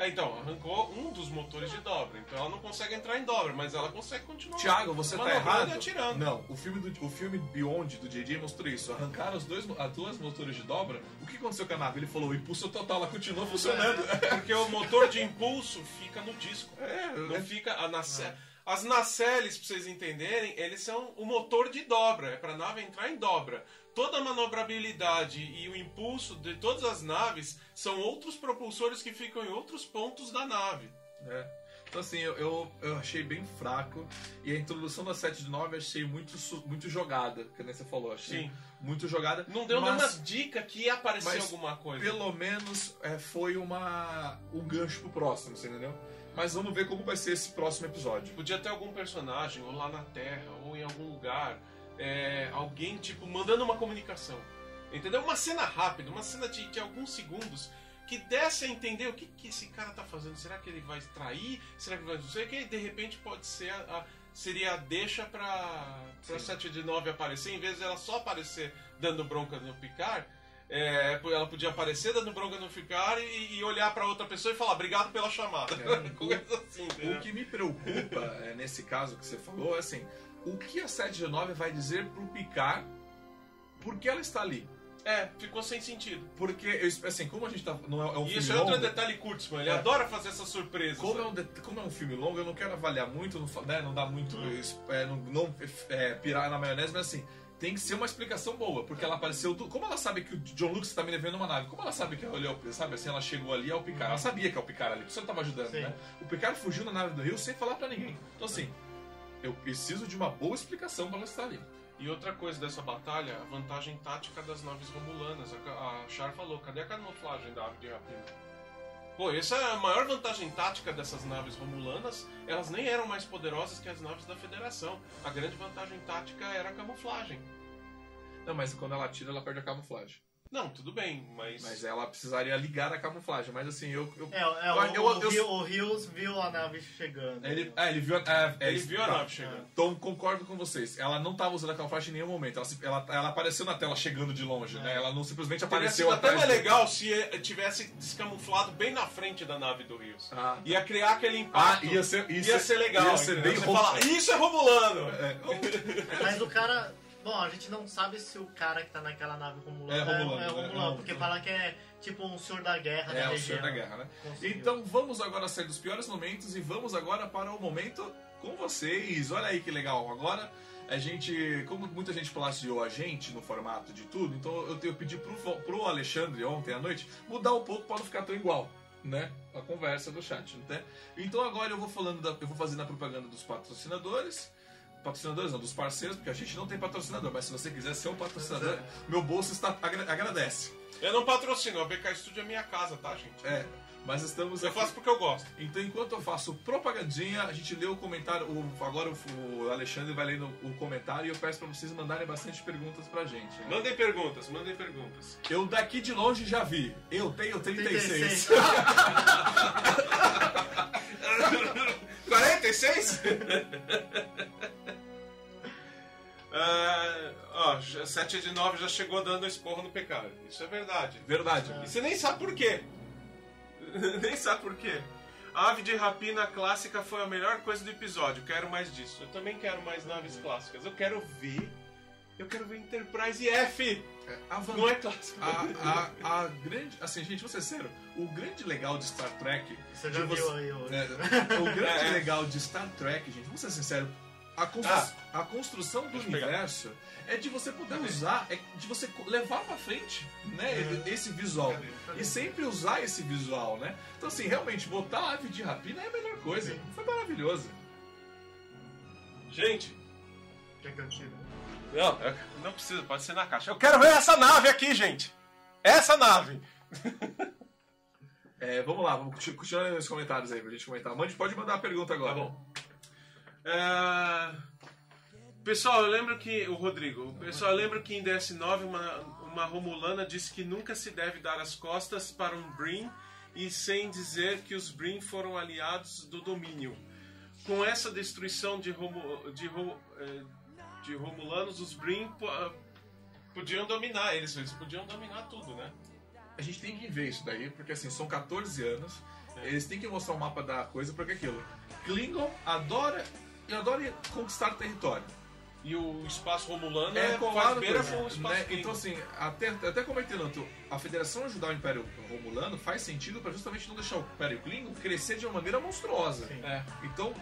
É, então, arrancou um dos motores de dobra. Então ela não consegue entrar em dobra, mas ela consegue continuar. Tiago, você tá errado. atirando. Não, o filme, do, o filme Beyond do JJ mostrou isso. Arrancaram os dois, as duas motores de dobra. O que aconteceu com a nave? Ele falou: o impulso total, ela continuou funcionando. Porque o motor de impulso fica no disco. É, Não é, fica. A nace... As nacelles, pra vocês entenderem, eles são o motor de dobra. É pra nave entrar em dobra. Toda a manobrabilidade e o impulso de todas as naves são outros propulsores que ficam em outros pontos da nave. é. Então, assim, eu, eu, eu achei bem fraco. E a introdução da 7 de 9 eu achei muito, muito jogada, que nem você falou. Achei Sim. muito jogada. Não deu mas, nenhuma dica que ia aparecer mas alguma coisa. Pelo menos é, foi uma, um gancho pro próximo, você entendeu? Mas vamos ver como vai ser esse próximo episódio. Podia ter algum personagem, ou lá na Terra, ou em algum lugar, é, alguém, tipo, mandando uma comunicação. Entendeu? Uma cena rápida, uma cena de, de alguns segundos, que desse a entender o que, que esse cara tá fazendo. Será que ele vai extrair? Será que vai não sei o que? De repente pode ser a, a- seria a deixa pra, pra Sim. 7 de 9 aparecer, em vez de ela só aparecer dando bronca no Picard. é, ela podia aparecer dando bronca no Picard e, e olhar pra outra pessoa e falar obrigado pela chamada. É. [laughs] Coisa assim? O que me preocupa é, nesse caso que você falou é assim: o que a 7 de 9 vai dizer pro Picard por que ela está ali? É, ficou sem sentido. Porque, eu- assim, como a gente tá. Não é, é um E isso é outro longo, detalhe Kurtzman, ele É. adora fazer essas surpresas. Como é, um, det- como é um filme longo, eu não quero avaliar muito, não, né, não dá muito. Hum. é, não não, é, pirar na maionese, mas assim, tem que ser uma explicação boa, porque ela apareceu. do- Como ela sabe que o John Lucas tá me levando uma nave? Como ela sabe que ele é o, sabe assim, ela chegou ali ao Picard? Ela sabia que é o Picard ali, por isso ela tava ajudando, Sim. né? O Picard fugiu na nave do Rio sem falar pra ninguém. Então assim, eu preciso de uma boa explicação pra ela estar ali. E outra coisa dessa batalha, a vantagem tática das naves romulanas. A, a Char falou, cadê a camuflagem da ave de rapina? Pô, essa é a maior vantagem tática dessas naves romulanas. Elas nem eram mais poderosas que as naves da Federação. A grande vantagem tática era a camuflagem. Não, mas quando ela tira, ela perde a camuflagem. Não, tudo bem, mas... Mas ela precisaria ligar a camuflagem. Mas assim, eu. eu- É, é, Eu- o, eu- o, eu- o Rios viu a nave chegando. ele, é, ele viu a. É, é, Ele viu a tá. nave chegando. Então concordo com vocês. Ela não estava usando a camuflagem em nenhum momento. Ela, ela, ela apareceu na tela chegando de longe, né? Ela não simplesmente Teria apareceu até atrás. mais do- legal se eh, tivesse descamuflado bem na frente da nave do Rios. Ah, Ia criar aquele ah impacto. ia ser, Ia ser legal. Ia ser bem Você fala, isso é Romulano! É, [laughs] Mas o cara. Bom, a gente não sabe se o cara que tá naquela nave romulana É é, romulano, é né? romulano, É, porque é. fala que é tipo um senhor da guerra é da o região. Senhor da Guerra, né? Conseguiu. Então vamos agora sair dos piores momentos e vamos agora para o momento com vocês. Olha aí que legal. Agora a gente, como muita gente plagiou a gente no formato de tudo, então eu, eu pedi pro, pro Alexandre ontem à noite mudar um pouco para não ficar tão igual. Né? A conversa do chat, né? Então agora eu vou falando da, eu vou fazendo a propaganda dos patrocinadores. Patrocinadores não, dos parceiros, porque a gente não tem patrocinador, mas se você quiser ser um patrocinador, meu bolso está agra- agradece. Eu não patrocino, a BK Studio é minha casa, tá, gente? É, mas estamos Eu aqui- faço porque eu gosto. então, enquanto eu faço propagandinha, a gente lê o comentário. O, agora o, Alexandre vai lendo o comentário e eu peço pra vocês mandarem bastante perguntas pra gente. né? Mandem perguntas, mandem perguntas. Eu daqui de longe já vi. Eu tenho 36. 36. 46? É, ó, já- 7 de 9 já chegou dando esporro no pecado. Isso é verdade. Verdade. E você nem sabe por quê. [laughs] nem sabe por quê. A ave de rapina clássica foi a melhor coisa do episódio. Quero mais disso. Eu também quero mais naves clássicas. Eu quero ver. Eu quero ver Enterprise F. A, van- Não é clássico. a, a, a grande. Assim, gente, vou ser sério. O grande legal de Star Trek. Você já de viu aí hoje. É, o grande [laughs] É, é. legal de Star Trek, gente, vamos ser sinceros. A, constru- a construção do pegar. universo é de você poder Cadê? usar, é de você levar pra frente, né? Esse visual. E sempre usar esse visual, né? Então, assim, realmente, botar a ave de rapina é a melhor coisa. Foi maravilhoso. Gente, Quer que eu tire? não, eu- não precisa, pode ser na caixa. Eu quero ver essa nave aqui, gente. Essa nave. [laughs] É, vamos lá, vamos continu- continuar nos comentários aí pra gente comentar. Mande, pode mandar a pergunta agora. Tá bom. É, Pessoal, eu lembro que. O Rodrigo, pessoal, eu lembro que em DS9 uma, uma Romulana disse que nunca se deve dar as costas para um Brin e sem dizer que os Brin foram aliados do domínio. Com essa destruição de, Romu, de, eh, de Romulanos, os Brin ah, podiam dominar, eles, eles podiam dominar tudo, né? A gente tem que ver isso daí, porque assim, são 14 anos Eles têm que mostrar o mapa da coisa, porque é aquilo. Klingon adora e adora conquistar território. E o espaço romulano É é, colado faz beira com o espaço né? Então, assim, até, até comentei tanto, a Federação ajudar o Império Romulano faz sentido pra justamente não deixar o Império Klingon crescer de uma maneira monstruosa. Sim. É. Então,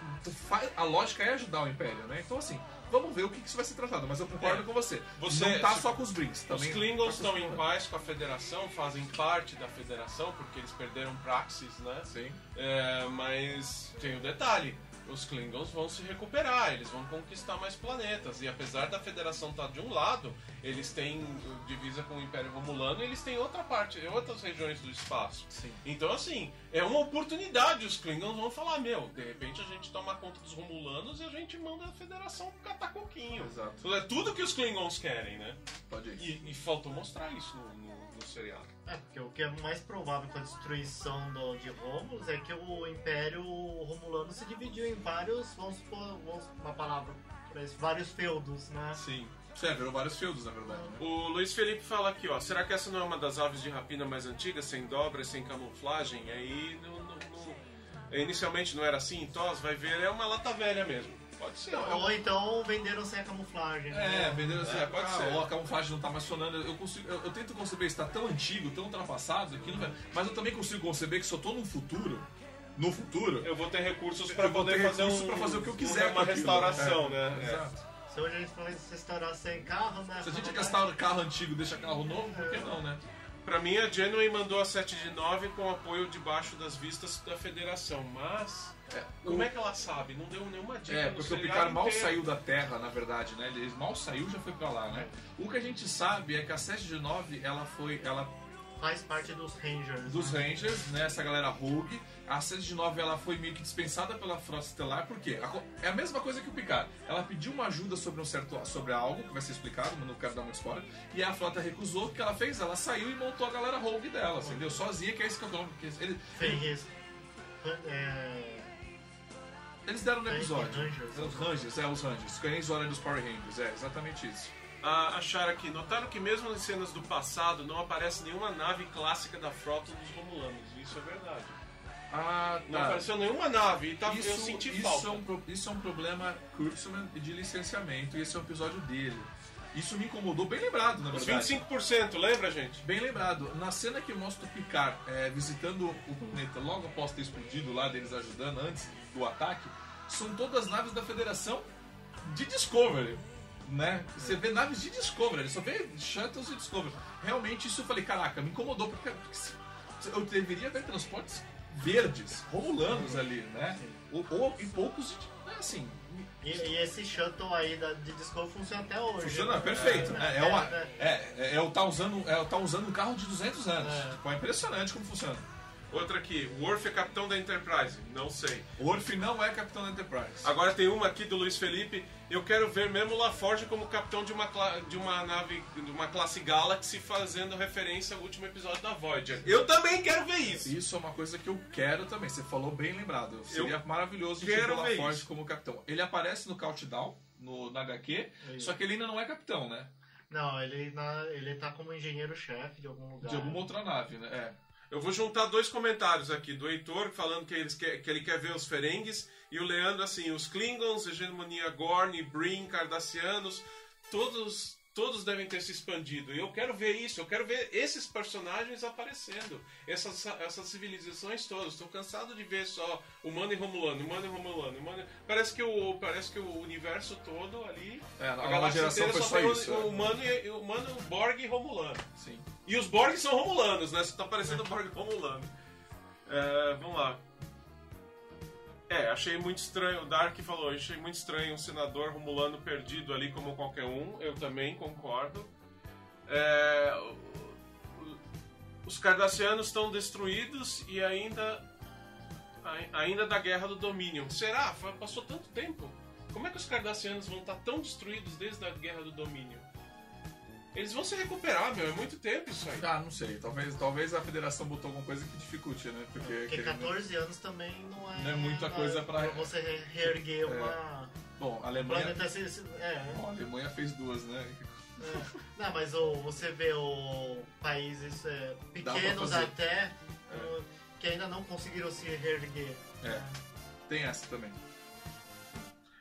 a lógica é ajudar o Império, né? Então, assim, vamos ver o que, que isso vai ser tratado. Mas eu concordo É. com você. Você- não tá se- só com os Brinks. Os Também Klingons tá com estão os em paz com a Federação, fazem parte da Federação, porque eles perderam Praxis, né? Sim. É, mas tem o detalhe: os Klingons vão se recuperar, eles vão conquistar mais planetas. E apesar da Federação estar de um lado, eles têm divisa com o Império Romulano e eles têm outra parte, outras regiões do espaço. Sim. Então, assim, é uma oportunidade. Os Klingons vão falar: meu, de repente a gente toma conta dos Romulanos e a gente manda a Federação catar coquinho. Exato. É tudo que os Klingons querem, né? Pode ir. E, e faltou mostrar isso no, no, no seriado. É, porque o que é mais provável com a destruição do, de Romulus é que o Império Romulano se dividiu em vários, vamos supor, vamos, uma palavra pra isso, vários feudos, né? Sim. É, virou vários feudos, na verdade. Né? O Luiz Felipe fala aqui, ó. Será que essa não é uma das aves de rapina mais antigas, sem dobra, sem camuflagem? Aí, no, no- no- inicialmente não era assim, então vai ver, é uma lata velha mesmo. Pode ser. é Ou então venderam sem a camuflagem. É, né? vendendo assim, É, ah, pode ser. ou a camuflagem não tá mais funcionando. Eu, consigo, eu, eu tento conceber isso, tá tão antigo, tão ultrapassado, que não vai... mas eu também consigo conceber que se eu tô num futuro, no futuro, Eu vou ter recursos para poder ter fazer um, pra fazer o que eu um- quiser uma com aquilo. restauração, É, né? É. Exato. Se hoje a gente fala de restaurar sem carro, né? Se a gente o carro antigo e deixar carro novo, por que não, né? Pra mim, a Genway mandou a 7 de 9 com apoio debaixo das vistas da federação, mas É, como é que ela sabe? Não deu nenhuma dica É, porque o Picard mal inteiro. saiu da Terra, na verdade, né? Ele mal saiu já foi pra lá, né? O que a gente sabe é que a 7 de 9, ela foi. Ela Faz parte dos Rangers. dos né? Rangers, né? Essa galera Rogue. A 7 de 9 ela foi meio que dispensada pela Frota Estelar, por quê? A co- É a mesma coisa que o Picard. Ela pediu uma ajuda sobre um certo sobre algo, que vai ser explicado, mas não quero dar muito spoiler. E a frota recusou, o que ela fez? Ela saiu e montou a galera Rogue dela, entendeu? Sozinha, que é esse que é o nome. que Ele, Fenris. É... eles deram no episódio. Rangers. Os Rangers, é, os Rangers. Cães hora dos Power Rangers, é, exatamente isso. Ah, acharam aqui, notaram que mesmo nas cenas do passado não aparece nenhuma nave clássica da frota dos Romulanos. Isso é verdade. Ah, Não tá. apareceu nenhuma nave e tá, isso, eu senti isso falta. É um, isso é um problema Kurtzman de licenciamento, e esse é um episódio dele. Isso me incomodou, bem lembrado, na Os verdade. 25%, lembra, gente? Bem lembrado. Na cena que mostra o Picard é, visitando o planeta logo após ter explodido lá, deles ajudando antes do ataque, são todas naves da Federação de Discovery. Né? Você vê naves de Discovery, ele só vê shuttles de Discovery. Realmente isso eu falei, caraca, me incomodou, porque eu deveria ver transportes verdes, romulanos ali, né? Ou, ou e poucos, né, assim, E, e esse shuttle aí da, de Discovery funciona até hoje. Funciona né? perfeito, né? É, uma, é, é, é, é o tá usando, é tá usando um carro de 200 anos. É. Tipo, é impressionante como funciona. Outra aqui, Worf é capitão da Enterprise. Não sei. O Orf não é capitão da Enterprise. Agora tem uma aqui do Luiz Felipe. Eu quero ver mesmo LaForge como capitão de uma, de uma nave, de uma classe Galaxy, fazendo referência ao último episódio da Voyager. Eu também quero ver isso. Isso é uma coisa que eu quero também. Você falou bem lembrado. Seria maravilhoso quero o ver LaForge isso. como capitão. Ele aparece no Countdown, no, na HQ, Isso. só que ele ainda não é capitão, né? Não, ele, na, ele tá como engenheiro-chefe de algum lugar. De alguma outra nave, né? É. Eu vou juntar dois comentários aqui, do Heitor falando que, eles quer, que ele quer ver os Ferengues, e o Leandro assim, os Klingons, hegemonia Gorn, Brin, Cardassianos, todos, todos devem ter se expandido. E eu quero ver isso, eu quero ver esses personagens aparecendo, essas, essas civilizações todas. Estou cansado de ver só humano e romulano, humano e romulano. Humano... Parece, que o, parece que o universo todo ali, É, a a galáxia geração inteira foi só só isso. o, é. humano, e, o humano, Borg e romulano. Sim. E os Borg são romulanos, né? Você tá parecendo Borg romulano. É, vamos lá. É, achei muito estranho. O Dark falou, achei muito estranho um senador romulano perdido ali como qualquer um. Eu também concordo. É, os Cardassianos estão destruídos e ainda ai- ainda da Guerra do Dominion. Será? Passou tanto tempo. Como é que os Cardassianos vão estar tão destruídos desde a Guerra do Dominion? Eles vão se recuperar, meu. É muito tempo isso aí. Ah, não sei. Talvez, talvez a federação botou alguma coisa que dificulte, né? Porque, Porque querendo- 14 anos também não é. Não é muita coisa pra- você re- reerguer uma. Bom, a Alemanha. É, Bom, a Alemanha fez duas, né? é. Não, mas o, você vê o países é, pra pequenos até. o- que ainda não conseguiram se reerguer. É. Tem essa também.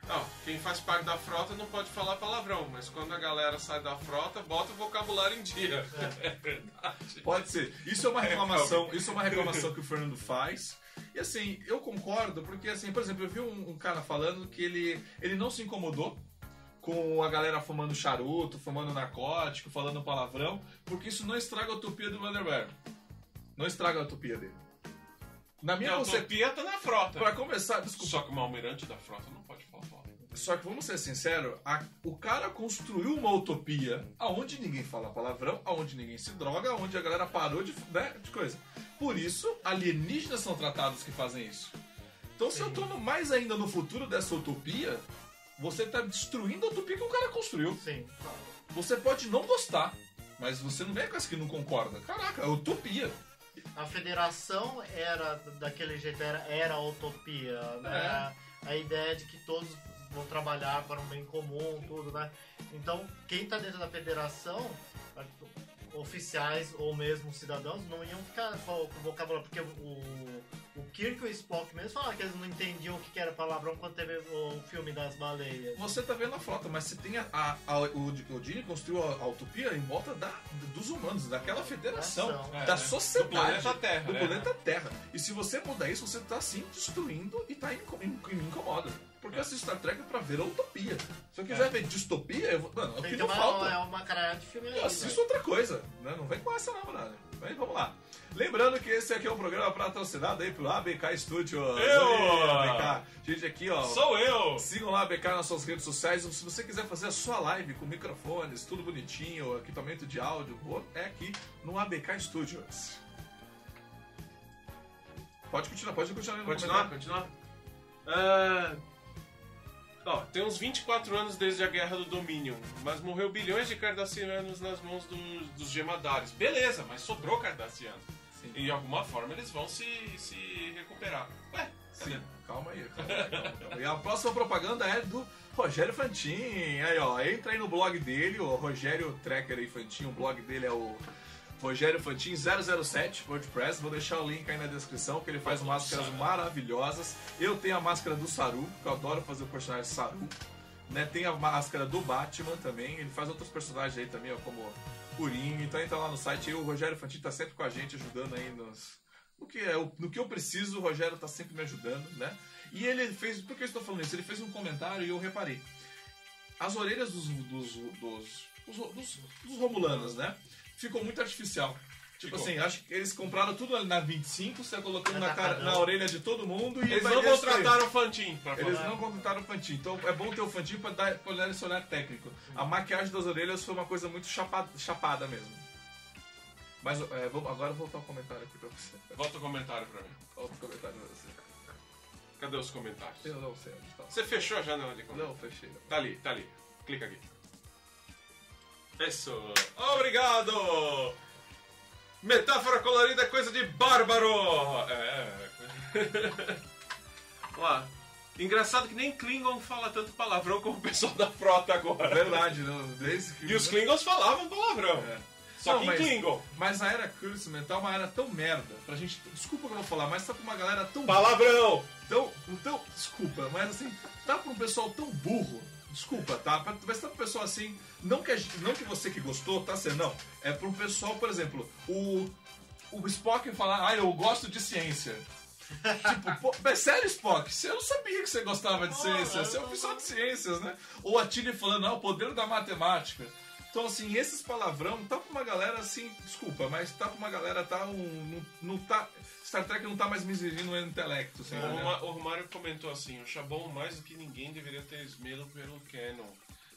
Não, quem faz parte da frota não pode falar palavrão, mas quando a galera sai da frota, bota o vocabulário em dia. É, [laughs] verdade. Pode ser. Isso é uma reclamação, isso é uma reclamação que o Fernando faz. E assim, eu concordo, porque assim, por exemplo, eu vi um, um cara falando que ele, ele não se incomodou com a galera fumando charuto, fumando narcótico, falando palavrão, porque isso não estraga a utopia do Vanderberg. Não estraga a utopia dele. Na minha a concepção. utopia tá na frota. Pra começar, desculpa. Só que o almirante da frota não pode falar. Só que vamos ser sinceros, a- o cara construiu uma utopia aonde ninguém fala palavrão, aonde ninguém se droga, aonde a galera parou de, né, de coisa. Por isso, alienígenas são tratados que fazem isso. Então, se eu tô no- mais ainda no futuro dessa utopia, você tá destruindo a utopia que o cara construiu. Sim. Você pode não gostar, mas você não vem com essa que não concorda. Caraca, é utopia. A federação era daquele jeito, era, era a utopia, né? A ideia de que todos vão trabalhar para um bem comum, tudo, né? Então, quem tá dentro da federação, oficiais ou mesmo cidadãos, não iam ficar com o vocabulário, porque o, o Kirk e o Spock mesmo falaram que eles não entendiam o que era palavrão quando teve o filme das baleias. Você tá vendo a frota, mas você tem a, a- a- o, o Gene construiu a, a utopia em volta da, dos humanos, daquela federação. É, da né? sociedade. Do planeta Terra, do né? planeta Terra. E se você mudar isso, você tá sim destruindo e tá inco- in- me incomoda. Porque eu assisto Star Trek pra ver a utopia. Se eu quiser É. ver distopia, eu vou. Mano, é o Tem que não uma, falta. é uma caralhada de filme aí, Eu assisto né? outra coisa, né? Não vem com essa não, brother. Mas vamos lá. Lembrando que esse aqui é um programa patrocinado aí pelo ABK Studios. Eu! Aí, ABK. Gente, aqui, ó. Sou eu! Sigam lá a BK nas suas redes sociais. Se você quiser fazer a sua live com microfones, tudo bonitinho, equipamento de áudio, é aqui no ABK Studios. Pode continuar, pode continuar. Continuar, comentário. continuar. Ah, ó, tem uns 24 anos desde a Guerra do Dominion, mas morreu bilhões de cardassianos nas mãos dos, dos gemadares. Beleza, mas sobrou cardassiano. Sim. E de alguma forma eles vão se, se recuperar. Ué, Sim, calma aí, calma aí, calma, calma. E a próxima propaganda é do Rogério Fantin. Aí, ó, entra aí no blog dele, o Rogério Trekker aí, Fantin, o blog dele é o Rogério Fantin 007 WordPress. Vou deixar o link aí na descrição, que ele faz máscaras maravilhosas. Eu tenho a máscara do Saru, porque eu adoro fazer o personagem Saru. Né? Tem a máscara do Batman também, ele faz outros personagens aí também, ó, como Purinho. Então entra lá no site aí, o Rogério Fantin tá sempre com a gente, ajudando aí nos, no que, é, no que eu preciso, o Rogério tá sempre me ajudando, né? E ele fez. Por que eu estou falando isso? Ele fez um comentário e eu reparei. As orelhas dos, dos, dos, dos- dos Romulanos, né? Ficou muito artificial. Tipo Ficou. assim, acho que eles compraram tudo ali na 25, você colocando na, cara, na orelha de todo mundo e Eles vai não contrataram o Fantin pra falar. Eles não contrataram o Fantin. Então é bom ter o Fantin pra dar, pra dar esse olhar técnico. A maquiagem das orelhas foi uma coisa muito chapada, chapada mesmo. Mas é, agora eu vou voltar o comentário aqui pra você. Volta o comentário pra mim. Volta o comentário pra você. Cadê os comentários? Eu não sei onde tá. Você fechou a janela de comentários? Não, fechei. Tá ali, tá ali. Clica aqui. Isso. Obrigado! Metáfora colorida é coisa de bárbaro! É. [laughs] Lá. Engraçado que nem Klingon fala tanto palavrão como o pessoal da frota É agora. verdade, não, desde que. E os Klingons falavam palavrão. É. Só Não, que em mas- Klingon. Mas a era Kurtzman tá uma era tão merda pra gente. Desculpa que eu vou falar, mas tá pra uma galera tão. Palavrão! tão, tão desculpa, mas assim, tá pra um pessoal tão burro. Desculpa, tá? Mas tá um pessoal assim. Não que, gente- não que você que gostou, tá sendo, não. É um pessoal, por exemplo, o. O Spock falar, ah, eu gosto de ciência. [laughs] tipo, pô, mas sério, Spock, eu não sabia que você gostava de ciência. eu Você é um oficial de ciências, né? Ou a Tilly falando, ah, o poder da matemática. Então, assim, esses palavrão tá pra uma galera assim, desculpa, mas tá pra uma galera tá um. Não, não tá. Star Trek não tá mais me exigindo um intelecto, assim, O? Roma- o Romário comentou assim: o Chabon, mais do que ninguém, deveria ter esmero pelo Canon.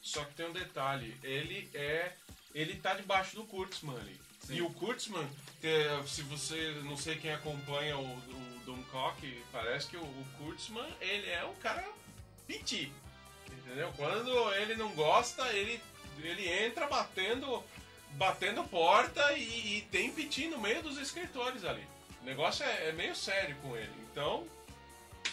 Só que tem um detalhe: ele é. Ele tá debaixo do Kurtzman ali. Sim. E o Kurtzman, se você. Não sei quem acompanha o, o Duncok, parece que o, o Kurtzman, ele é um cara piti. Entendeu? Quando ele não gosta, ele, ele entra batendo. Batendo porta e, e tem piti no meio dos escritores ali. O negócio é, é meio sério com ele. Então,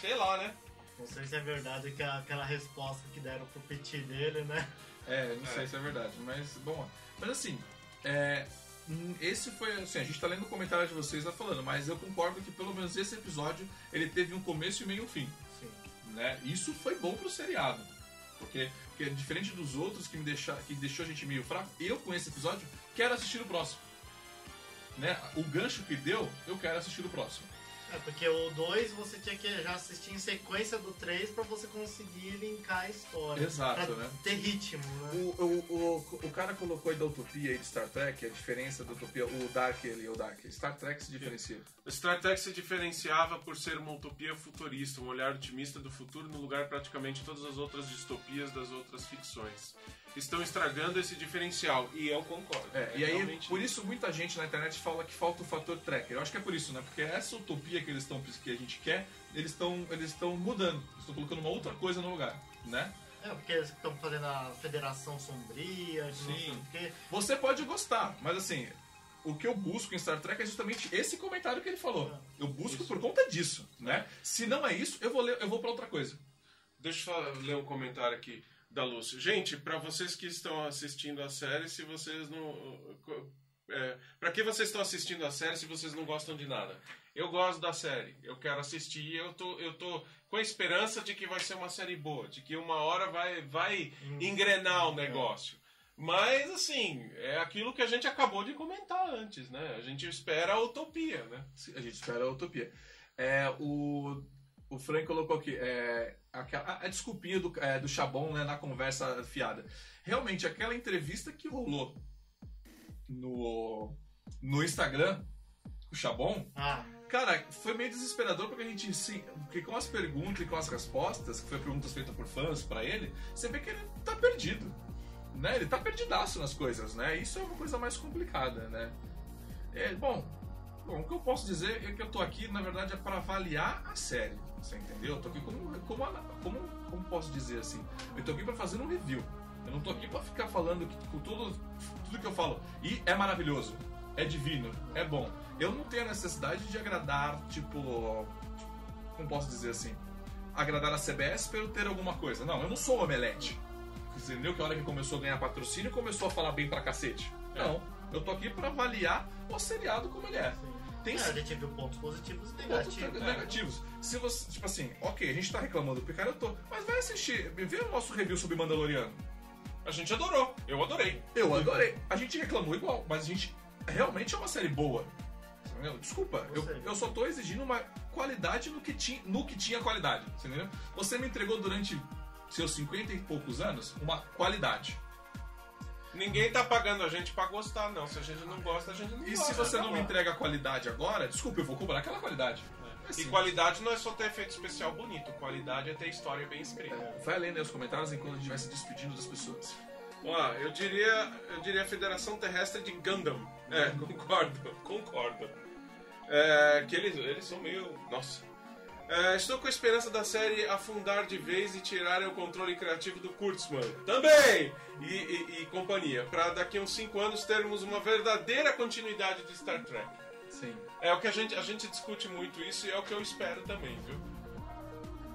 sei lá, né? Não sei se é verdade que a- aquela resposta que deram pro petit dele, né? É, não sei É. se é verdade, mas bom. Mas assim, é, hum, esse foi assim, a gente tá lendo o comentário de vocês tá falando, mas eu concordo que pelo menos esse episódio ele teve um começo e meio e um fim. Sim. Né? Isso foi bom pro seriado. Porque, porque diferente dos outros que me deixa, que deixou a gente meio fraco, eu com esse episódio quero assistir o próximo. Né? O gancho que deu, eu quero assistir o próximo. É, porque o 2 você tinha que já assistir em sequência do 3 pra você conseguir linkar a história. Exato, pra né? ter ritmo, né? O, o, o, o cara colocou aí da Utopia e de Star Trek, a diferença da Utopia, o Dark ali, o Dark. Star Trek se diferencia. Star Trek se diferenciava por ser uma utopia futurista, um olhar otimista do futuro no lugar de praticamente todas as outras distopias das outras ficções. Estão estragando esse diferencial, e eu concordo. É, É e aí, realmente por isso muita gente na internet fala que falta o fator tracker. Eu acho que é por isso, né? Porque essa utopia que eles estão que a gente quer, eles estão eles estão mudando, eles estão colocando uma outra coisa no lugar, né? É, porque eles estão fazendo a Federação Sombria, de não sei Sim. o quê. Você pode gostar, mas assim, o que eu busco em Star Trek é justamente esse comentário que ele falou. Eu busco por conta disso, né? Se não é isso, eu vou ler, eu vou para outra coisa. Deixa eu só ler um comentário aqui da Lúcia. Gente, pra vocês que estão assistindo a série, se vocês não. É, pra que vocês estão assistindo a série se vocês não gostam de nada? Eu gosto da série, eu quero assistir, eu tô, eu tô com a esperança de que vai ser uma série boa, de que uma hora vai, vai engrenar o negócio. Mas, assim, é aquilo que a gente acabou de comentar antes, né? A gente espera a utopia, né? A gente espera a utopia. É, o, o Frank colocou aqui é, aquela, a, desculpinha do, é, do Chabon né, na conversa fiada. Realmente, aquela entrevista que rolou no, no Instagram, o Chabon, Ah, Cara, foi meio desesperador porque a gente, sim, porque com as perguntas e com as respostas, que foi perguntas feitas por fãs pra ele, você vê que ele tá perdido, né? Ele tá perdidaço nas coisas, né? Isso é uma coisa mais complicada, né? É, bom, bom, o que eu posso dizer é que eu tô aqui, na verdade, é para avaliar a série, você entendeu? Eu tô aqui como, como, como, como posso dizer assim? Eu tô aqui pra fazer um review. Eu não tô aqui pra ficar falando que, com tudo, tudo que eu falo. E é maravilhoso, é divino, é bom. Eu não tenho a necessidade de agradar, tipo. Como posso dizer assim? Agradar a CBS pelo ter alguma coisa. Não, eu não sou omelete. Você entendeu que a hora que começou a ganhar patrocínio começou a falar bem pra cacete? Não. Eu tô aqui pra avaliar o seriado como ele é. Tem é, a gente viu pontos positivos e pontos negativos. negativos. Se você, tipo assim, ok, a gente tá reclamando do Picard, eu tô. Mas vai assistir, vê o nosso review sobre Mandaloriano. A gente adorou, eu adorei. Eu adorei. A gente reclamou igual, mas a gente realmente é uma série boa. Desculpa, eu, eu só tô exigindo uma qualidade no que, tinha, no que tinha qualidade. você Entendeu? Você me entregou durante seus 50 e poucos anos uma qualidade. Ninguém tá pagando a gente pra gostar, não. Se a gente não gosta, a gente não E gosta. se você tá não me entrega a qualidade agora, desculpa, eu vou cobrar aquela qualidade. É E assim. qualidade não é só ter efeito especial bonito. Qualidade é ter história bem escrita. Vai lendo aí os comentários enquanto a gente vai se despedindo das pessoas. Ó, eu diria, eu diria Federação Terrestre de Gundam. É, [laughs] concordo, concordo. É, que eles, eles são meio. Nossa. É, estou com a esperança da série afundar de vez e tirarem o controle criativo do Kurtzman. Também! E, e- e companhia. Pra daqui a uns 5 anos termos uma verdadeira continuidade de Star Trek. Sim. É o que a gente, a gente discute muito isso e é o que eu espero também, viu?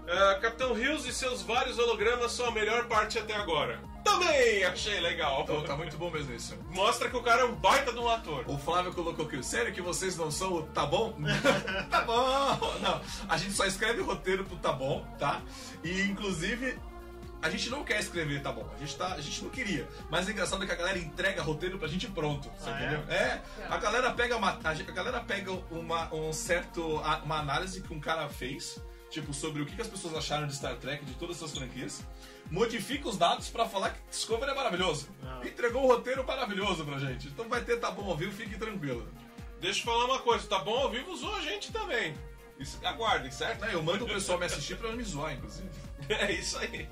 Ah, Capitão Hills e seus vários hologramas são a melhor parte até agora. Também achei legal. Então tá muito bom mesmo isso. Mostra que o cara é um baita de um ator. O Flávio colocou aqui, sério que vocês não são o tá bom? [laughs] tá bom! Não, a gente só escreve roteiro pro tá bom, tá? E inclusive, a gente não quer escrever tá bom, a gente, tá, a gente não queria. Mas o engraçado é que a galera entrega roteiro pra gente pronto, você Ah, é? entendeu? É, a galera pega uma, a galera pega uma, um certo, uma análise que um cara fez, tipo, sobre o que as pessoas acharam de Star Trek, de todas essas franquias, modifica os dados pra falar que Discovery é maravilhoso. Ah. Entregou um roteiro maravilhoso pra gente. Então vai ter tá bom ao vivo, fique tranquilo. Deixa eu falar uma coisa, tá bom ao vivo usou a gente também. Isso, aguardem, certo? Não, eu mando o pessoal me assistir pra me zoar, inclusive. [laughs] É isso aí.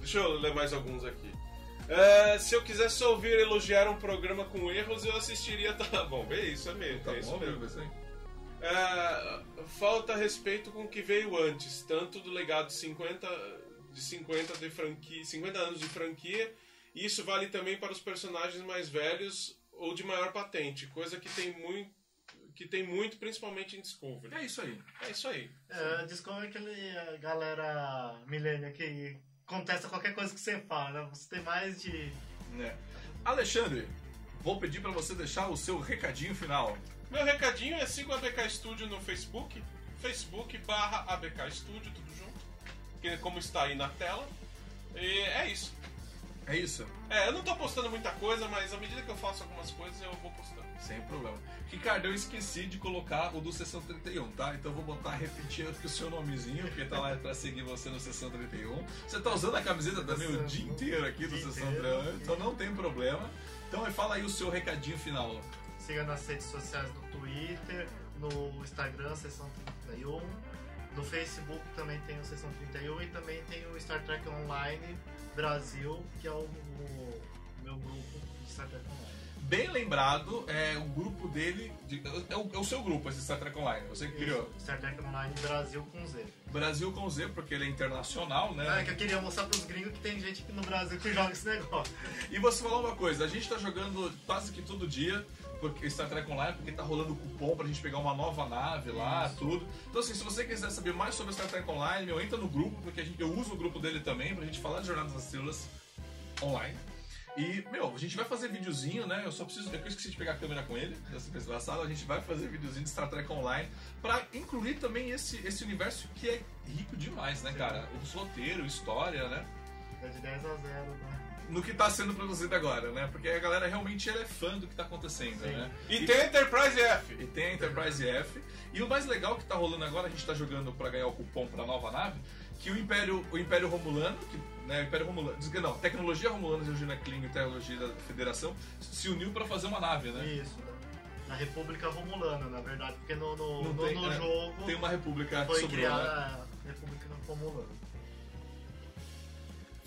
Deixa eu ler mais alguns aqui. É, se eu quisesse ouvir elogiar um programa com erros, eu assistiria. Tá bom, é isso, é mesmo. Tá é isso bom, mesmo. amigo, É, falta respeito com o que veio antes, tanto do legado 50 de 50 de franquia, 50 anos de franquia, e isso vale também para os personagens mais velhos ou de maior patente, coisa que tem muito que tem muito principalmente em Discovery. É isso aí. É isso aí. É, Discovery é aquele a galera milênio que contesta qualquer coisa que você fala, né? Você tem mais de. né? Alexandre, vou pedir para você deixar o seu recadinho final. Meu recadinho é siga o ABK Studio no Facebook, Facebook barra ABK Studio, tudo junto, que é como está aí na tela. E é isso. É isso? É, eu não tô postando muita coisa, mas à medida que eu faço algumas coisas, eu vou postando. Sem problema. Ricardo, eu esqueci de colocar o do Sessão 31, tá? Então eu vou botar repetir aqui o seu nomezinho, porque tá lá pra seguir você no Sessão 31. Você tá usando a camiseta também o dia inteiro aqui do Sessão inteiro. 31, então não tem problema. Então fala aí o seu recadinho final. Siga nas redes sociais no Twitter, no Instagram, Sessão 31. No Facebook também tem o Sessão 31 e também tem o Star Trek Online Brasil, que é o, o meu grupo de Star Trek Online. Bem lembrado, é o grupo dele, de- é, o, é o seu grupo, esse Star Trek Online, você que criou. Star Trek Online Brasil com Z. Brasil com Z, porque ele é internacional, né? É que eu queria mostrar pros gringos que tem gente aqui no Brasil que joga esse negócio. E você falou uma coisa, a gente tá jogando quase que todo dia, porque Star Trek Online, porque tá rolando cupom pra gente pegar uma nova nave lá, tudo. Então assim, se você quiser saber mais sobre Star Trek Online, meu, entra no grupo, porque gente, eu uso o grupo dele também pra gente falar de Jornadas nas Estrelas online. E, meu, a gente vai fazer videozinho, né? Eu só preciso. Eu esqueci de pegar a câmera com ele, dessa vez na sala. A gente vai fazer videozinho de Star Trek Online pra incluir também esse, esse universo que é rico demais, né, cara? O roteiro, história, né? É de 10 a 0, né? No que está sendo produzido agora, né? Porque a galera realmente é fã do que está acontecendo, Sim. né? E tem Enterprise F. e tem a Enterprise F. E o mais legal que tá rolando agora, a gente tá jogando para ganhar o cupom para nova nave, que o Império, o Império Romulano, que, né, o Império Romulano, diz que não, Tecnologia Romulana, Georgina Kling e Tecnologia da Federação se uniu para fazer uma nave, né? Isso, né? na República Romulana, na verdade, porque no, no, no- tem, no é, jogo Tem uma república foi sobrou, criada né? a República Romulana.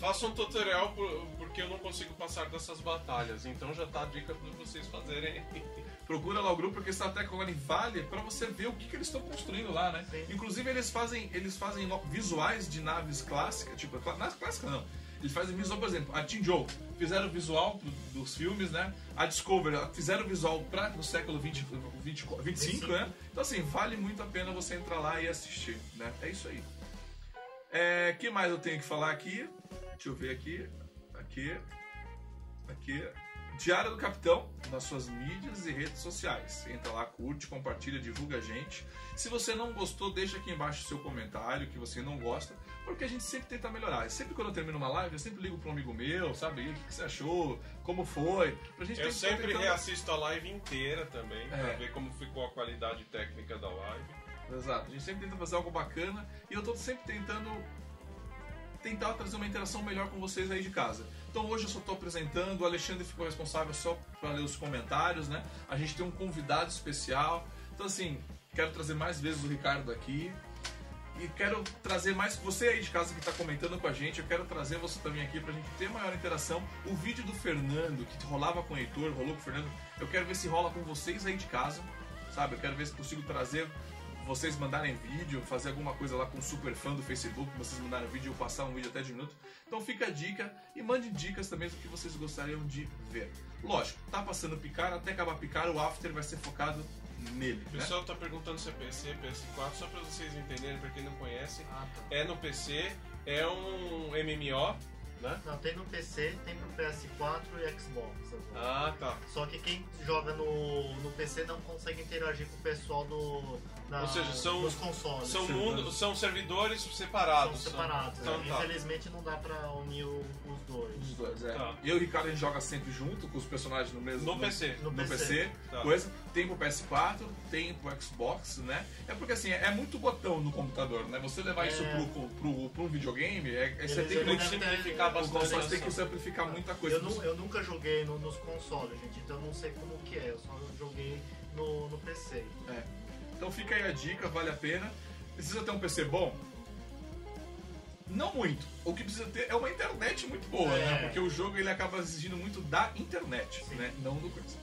Faça um tutorial por- porque eu não consigo passar dessas batalhas. Então já tá a dica pra vocês fazerem. [laughs] Procura lá o grupo, porque Star Trek Online vale para você ver o que, que eles estão construindo lá, né? Sim. Inclusive eles fazem, eles fazem visuais de naves clássicas, tipo, naves clássicas não. Eles fazem visual, por exemplo, a Tinjou fizeram visual do- dos filmes, né? A Discovery fizeram visual para no século 20, 20, 25, né? Então assim, vale muito a pena você entrar lá e assistir, né? É isso aí. É, que mais eu tenho que falar aqui? Deixa eu ver aqui. Aqui. Aqui. Diário do Capitão, nas suas mídias e redes sociais. Entra lá, curte, compartilha, divulga a gente. Se você não gostou, deixa aqui embaixo o seu comentário que você não gosta, porque a gente sempre tenta melhorar. Sempre quando eu termino uma live, eu sempre ligo para um amigo meu, sabe? O que você achou? Como foi? Pra gente Eu sempre tentando- reassisto a live inteira também, É. ver como ficou a qualidade técnica da live. Exato, a gente sempre tenta fazer algo bacana e eu tô sempre tentando tentar trazer uma interação melhor com vocês aí de casa. Então hoje eu só tô apresentando, o Alexandre ficou responsável só para ler os comentários, né? A gente tem um convidado especial. Então assim, quero trazer mais vezes o Ricardo aqui. E quero trazer mais você aí de casa que está comentando com a gente. Eu quero trazer você também aqui pra gente ter maior interação. O vídeo do Fernando, que rolava com o Heitor, rolou com o Fernando, eu quero ver se rola com vocês aí de casa, sabe? Eu quero ver se consigo trazer vocês mandarem vídeo, fazer alguma coisa lá com o super fã do Facebook, vocês mandarem vídeo ou passar um vídeo até de minuto. Então fica a dica e mande dicas também do que vocês gostariam de ver. Lógico, tá passando picar, até acabar picar, o after vai ser focado nele. O Né? pessoal tá perguntando se é PC, PS4, só pra vocês entenderem, pra quem não conhece. Ah, tá. É no PC, é um MMO, né? Não, tem no PC, tem pro PS4 e Xbox. Ah, tá. Só que quem joga no, no PC não consegue interagir com o pessoal do, Ou seja, são- dos consoles. São, mundo, são servidores São separados. separados. Então, né? tá. Infelizmente não dá pra unir os dois. Os dois, é. Tá. Eu e o Ricardo a gente joga sempre junto com os personagens no mesmo No PC. No no PC. PC, Tá. coisa. Tem pro PS4, tem pro Xbox, né? É porque assim, é muito botão no computador, né? Você levar É. isso pro, pro, pro um videogame, é, é- você Eles- tem que devem ter- simplificar o bastante. console tem que simplificar muita coisa. Eu, nu- eu nunca joguei no- nos consoles, gente, então eu não sei como que é. Eu só joguei no, no PC. É. Então fica aí a dica, vale a pena. Precisa ter um PC bom? Não muito. O que precisa ter é uma internet muito boa, É. né? Porque o jogo ele acaba exigindo muito da internet, Sim. né? Não do coisa.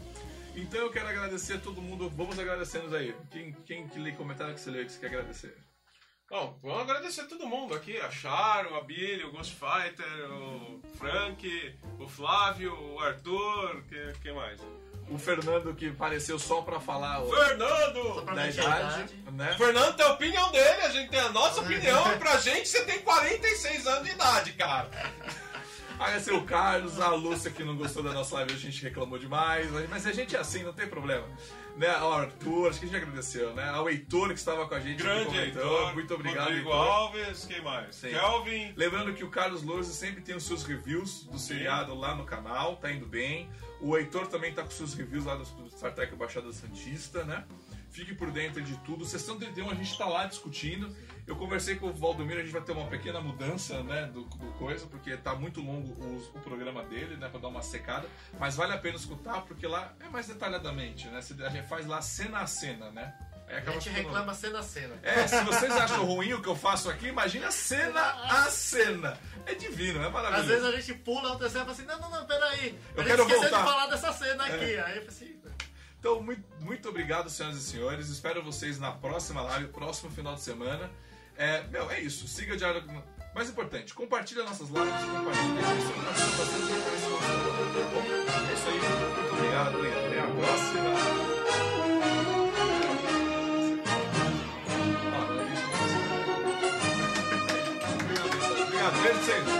Então eu quero agradecer a todo mundo. Vamos agradecendo aí. Quem, quem que lê comentário que você leu que você quer agradecer? Bom, vamos agradecer a todo mundo aqui, a Charo, a Billy, o Ghost Fighter, o Frank, o Flávio, o Arthur, que, que mais? O Fernando que apareceu só pra falar o- Fernando! da idade, idade. né? O Fernando tem a opinião dele, a gente tem a nossa opinião, e pra gente você tem 46 anos de idade, cara. Agradecer o Carlos, a Lúcia que não gostou da nossa live, a gente reclamou demais, mas a gente é assim, não tem problema. Né, ao Arthur, acho que a gente agradeceu, né? Ao Heitor que estava com a gente, que Grande comentou. Heitor, Muito obrigado, Rodrigo Heitor. Alves, quem mais? Sim. Kelvin. Lembrando que o Carlos Lourdes sempre tem os seus reviews do seriado lá no canal, tá indo bem. O Heitor também tá com seus reviews lá do Star Trek Baixada Santista, né? Fique por dentro de tudo. Sessão 31 a gente tá lá discutindo. Eu conversei com o Valdomiro, a gente vai ter uma pequena mudança, né, do, do coisa, porque tá muito longo o, o programa dele, né, pra dar uma secada. Mas vale a pena escutar, porque lá é mais detalhadamente, né? A gente faz lá cena a cena, né? Aí A gente reclama cena a cena. é, se vocês acham ruim o que eu faço aqui, imagina cena a cena. É divino, é maravilhoso. Às vezes a gente pula outra cena e fala assim, não, não, não, peraí. Eu a quero gente esqueceu voltar. de falar dessa cena aqui. Aí eu falei assim, Então, muito, muito obrigado, senhoras e senhores. Espero vocês na próxima live, próximo final de semana. É, meu, é isso. Siga o Diário. Mais importante, compartilha nossas lives, compartilha isso. Bom, é isso aí. Muito obrigado e até a próxima. Ah,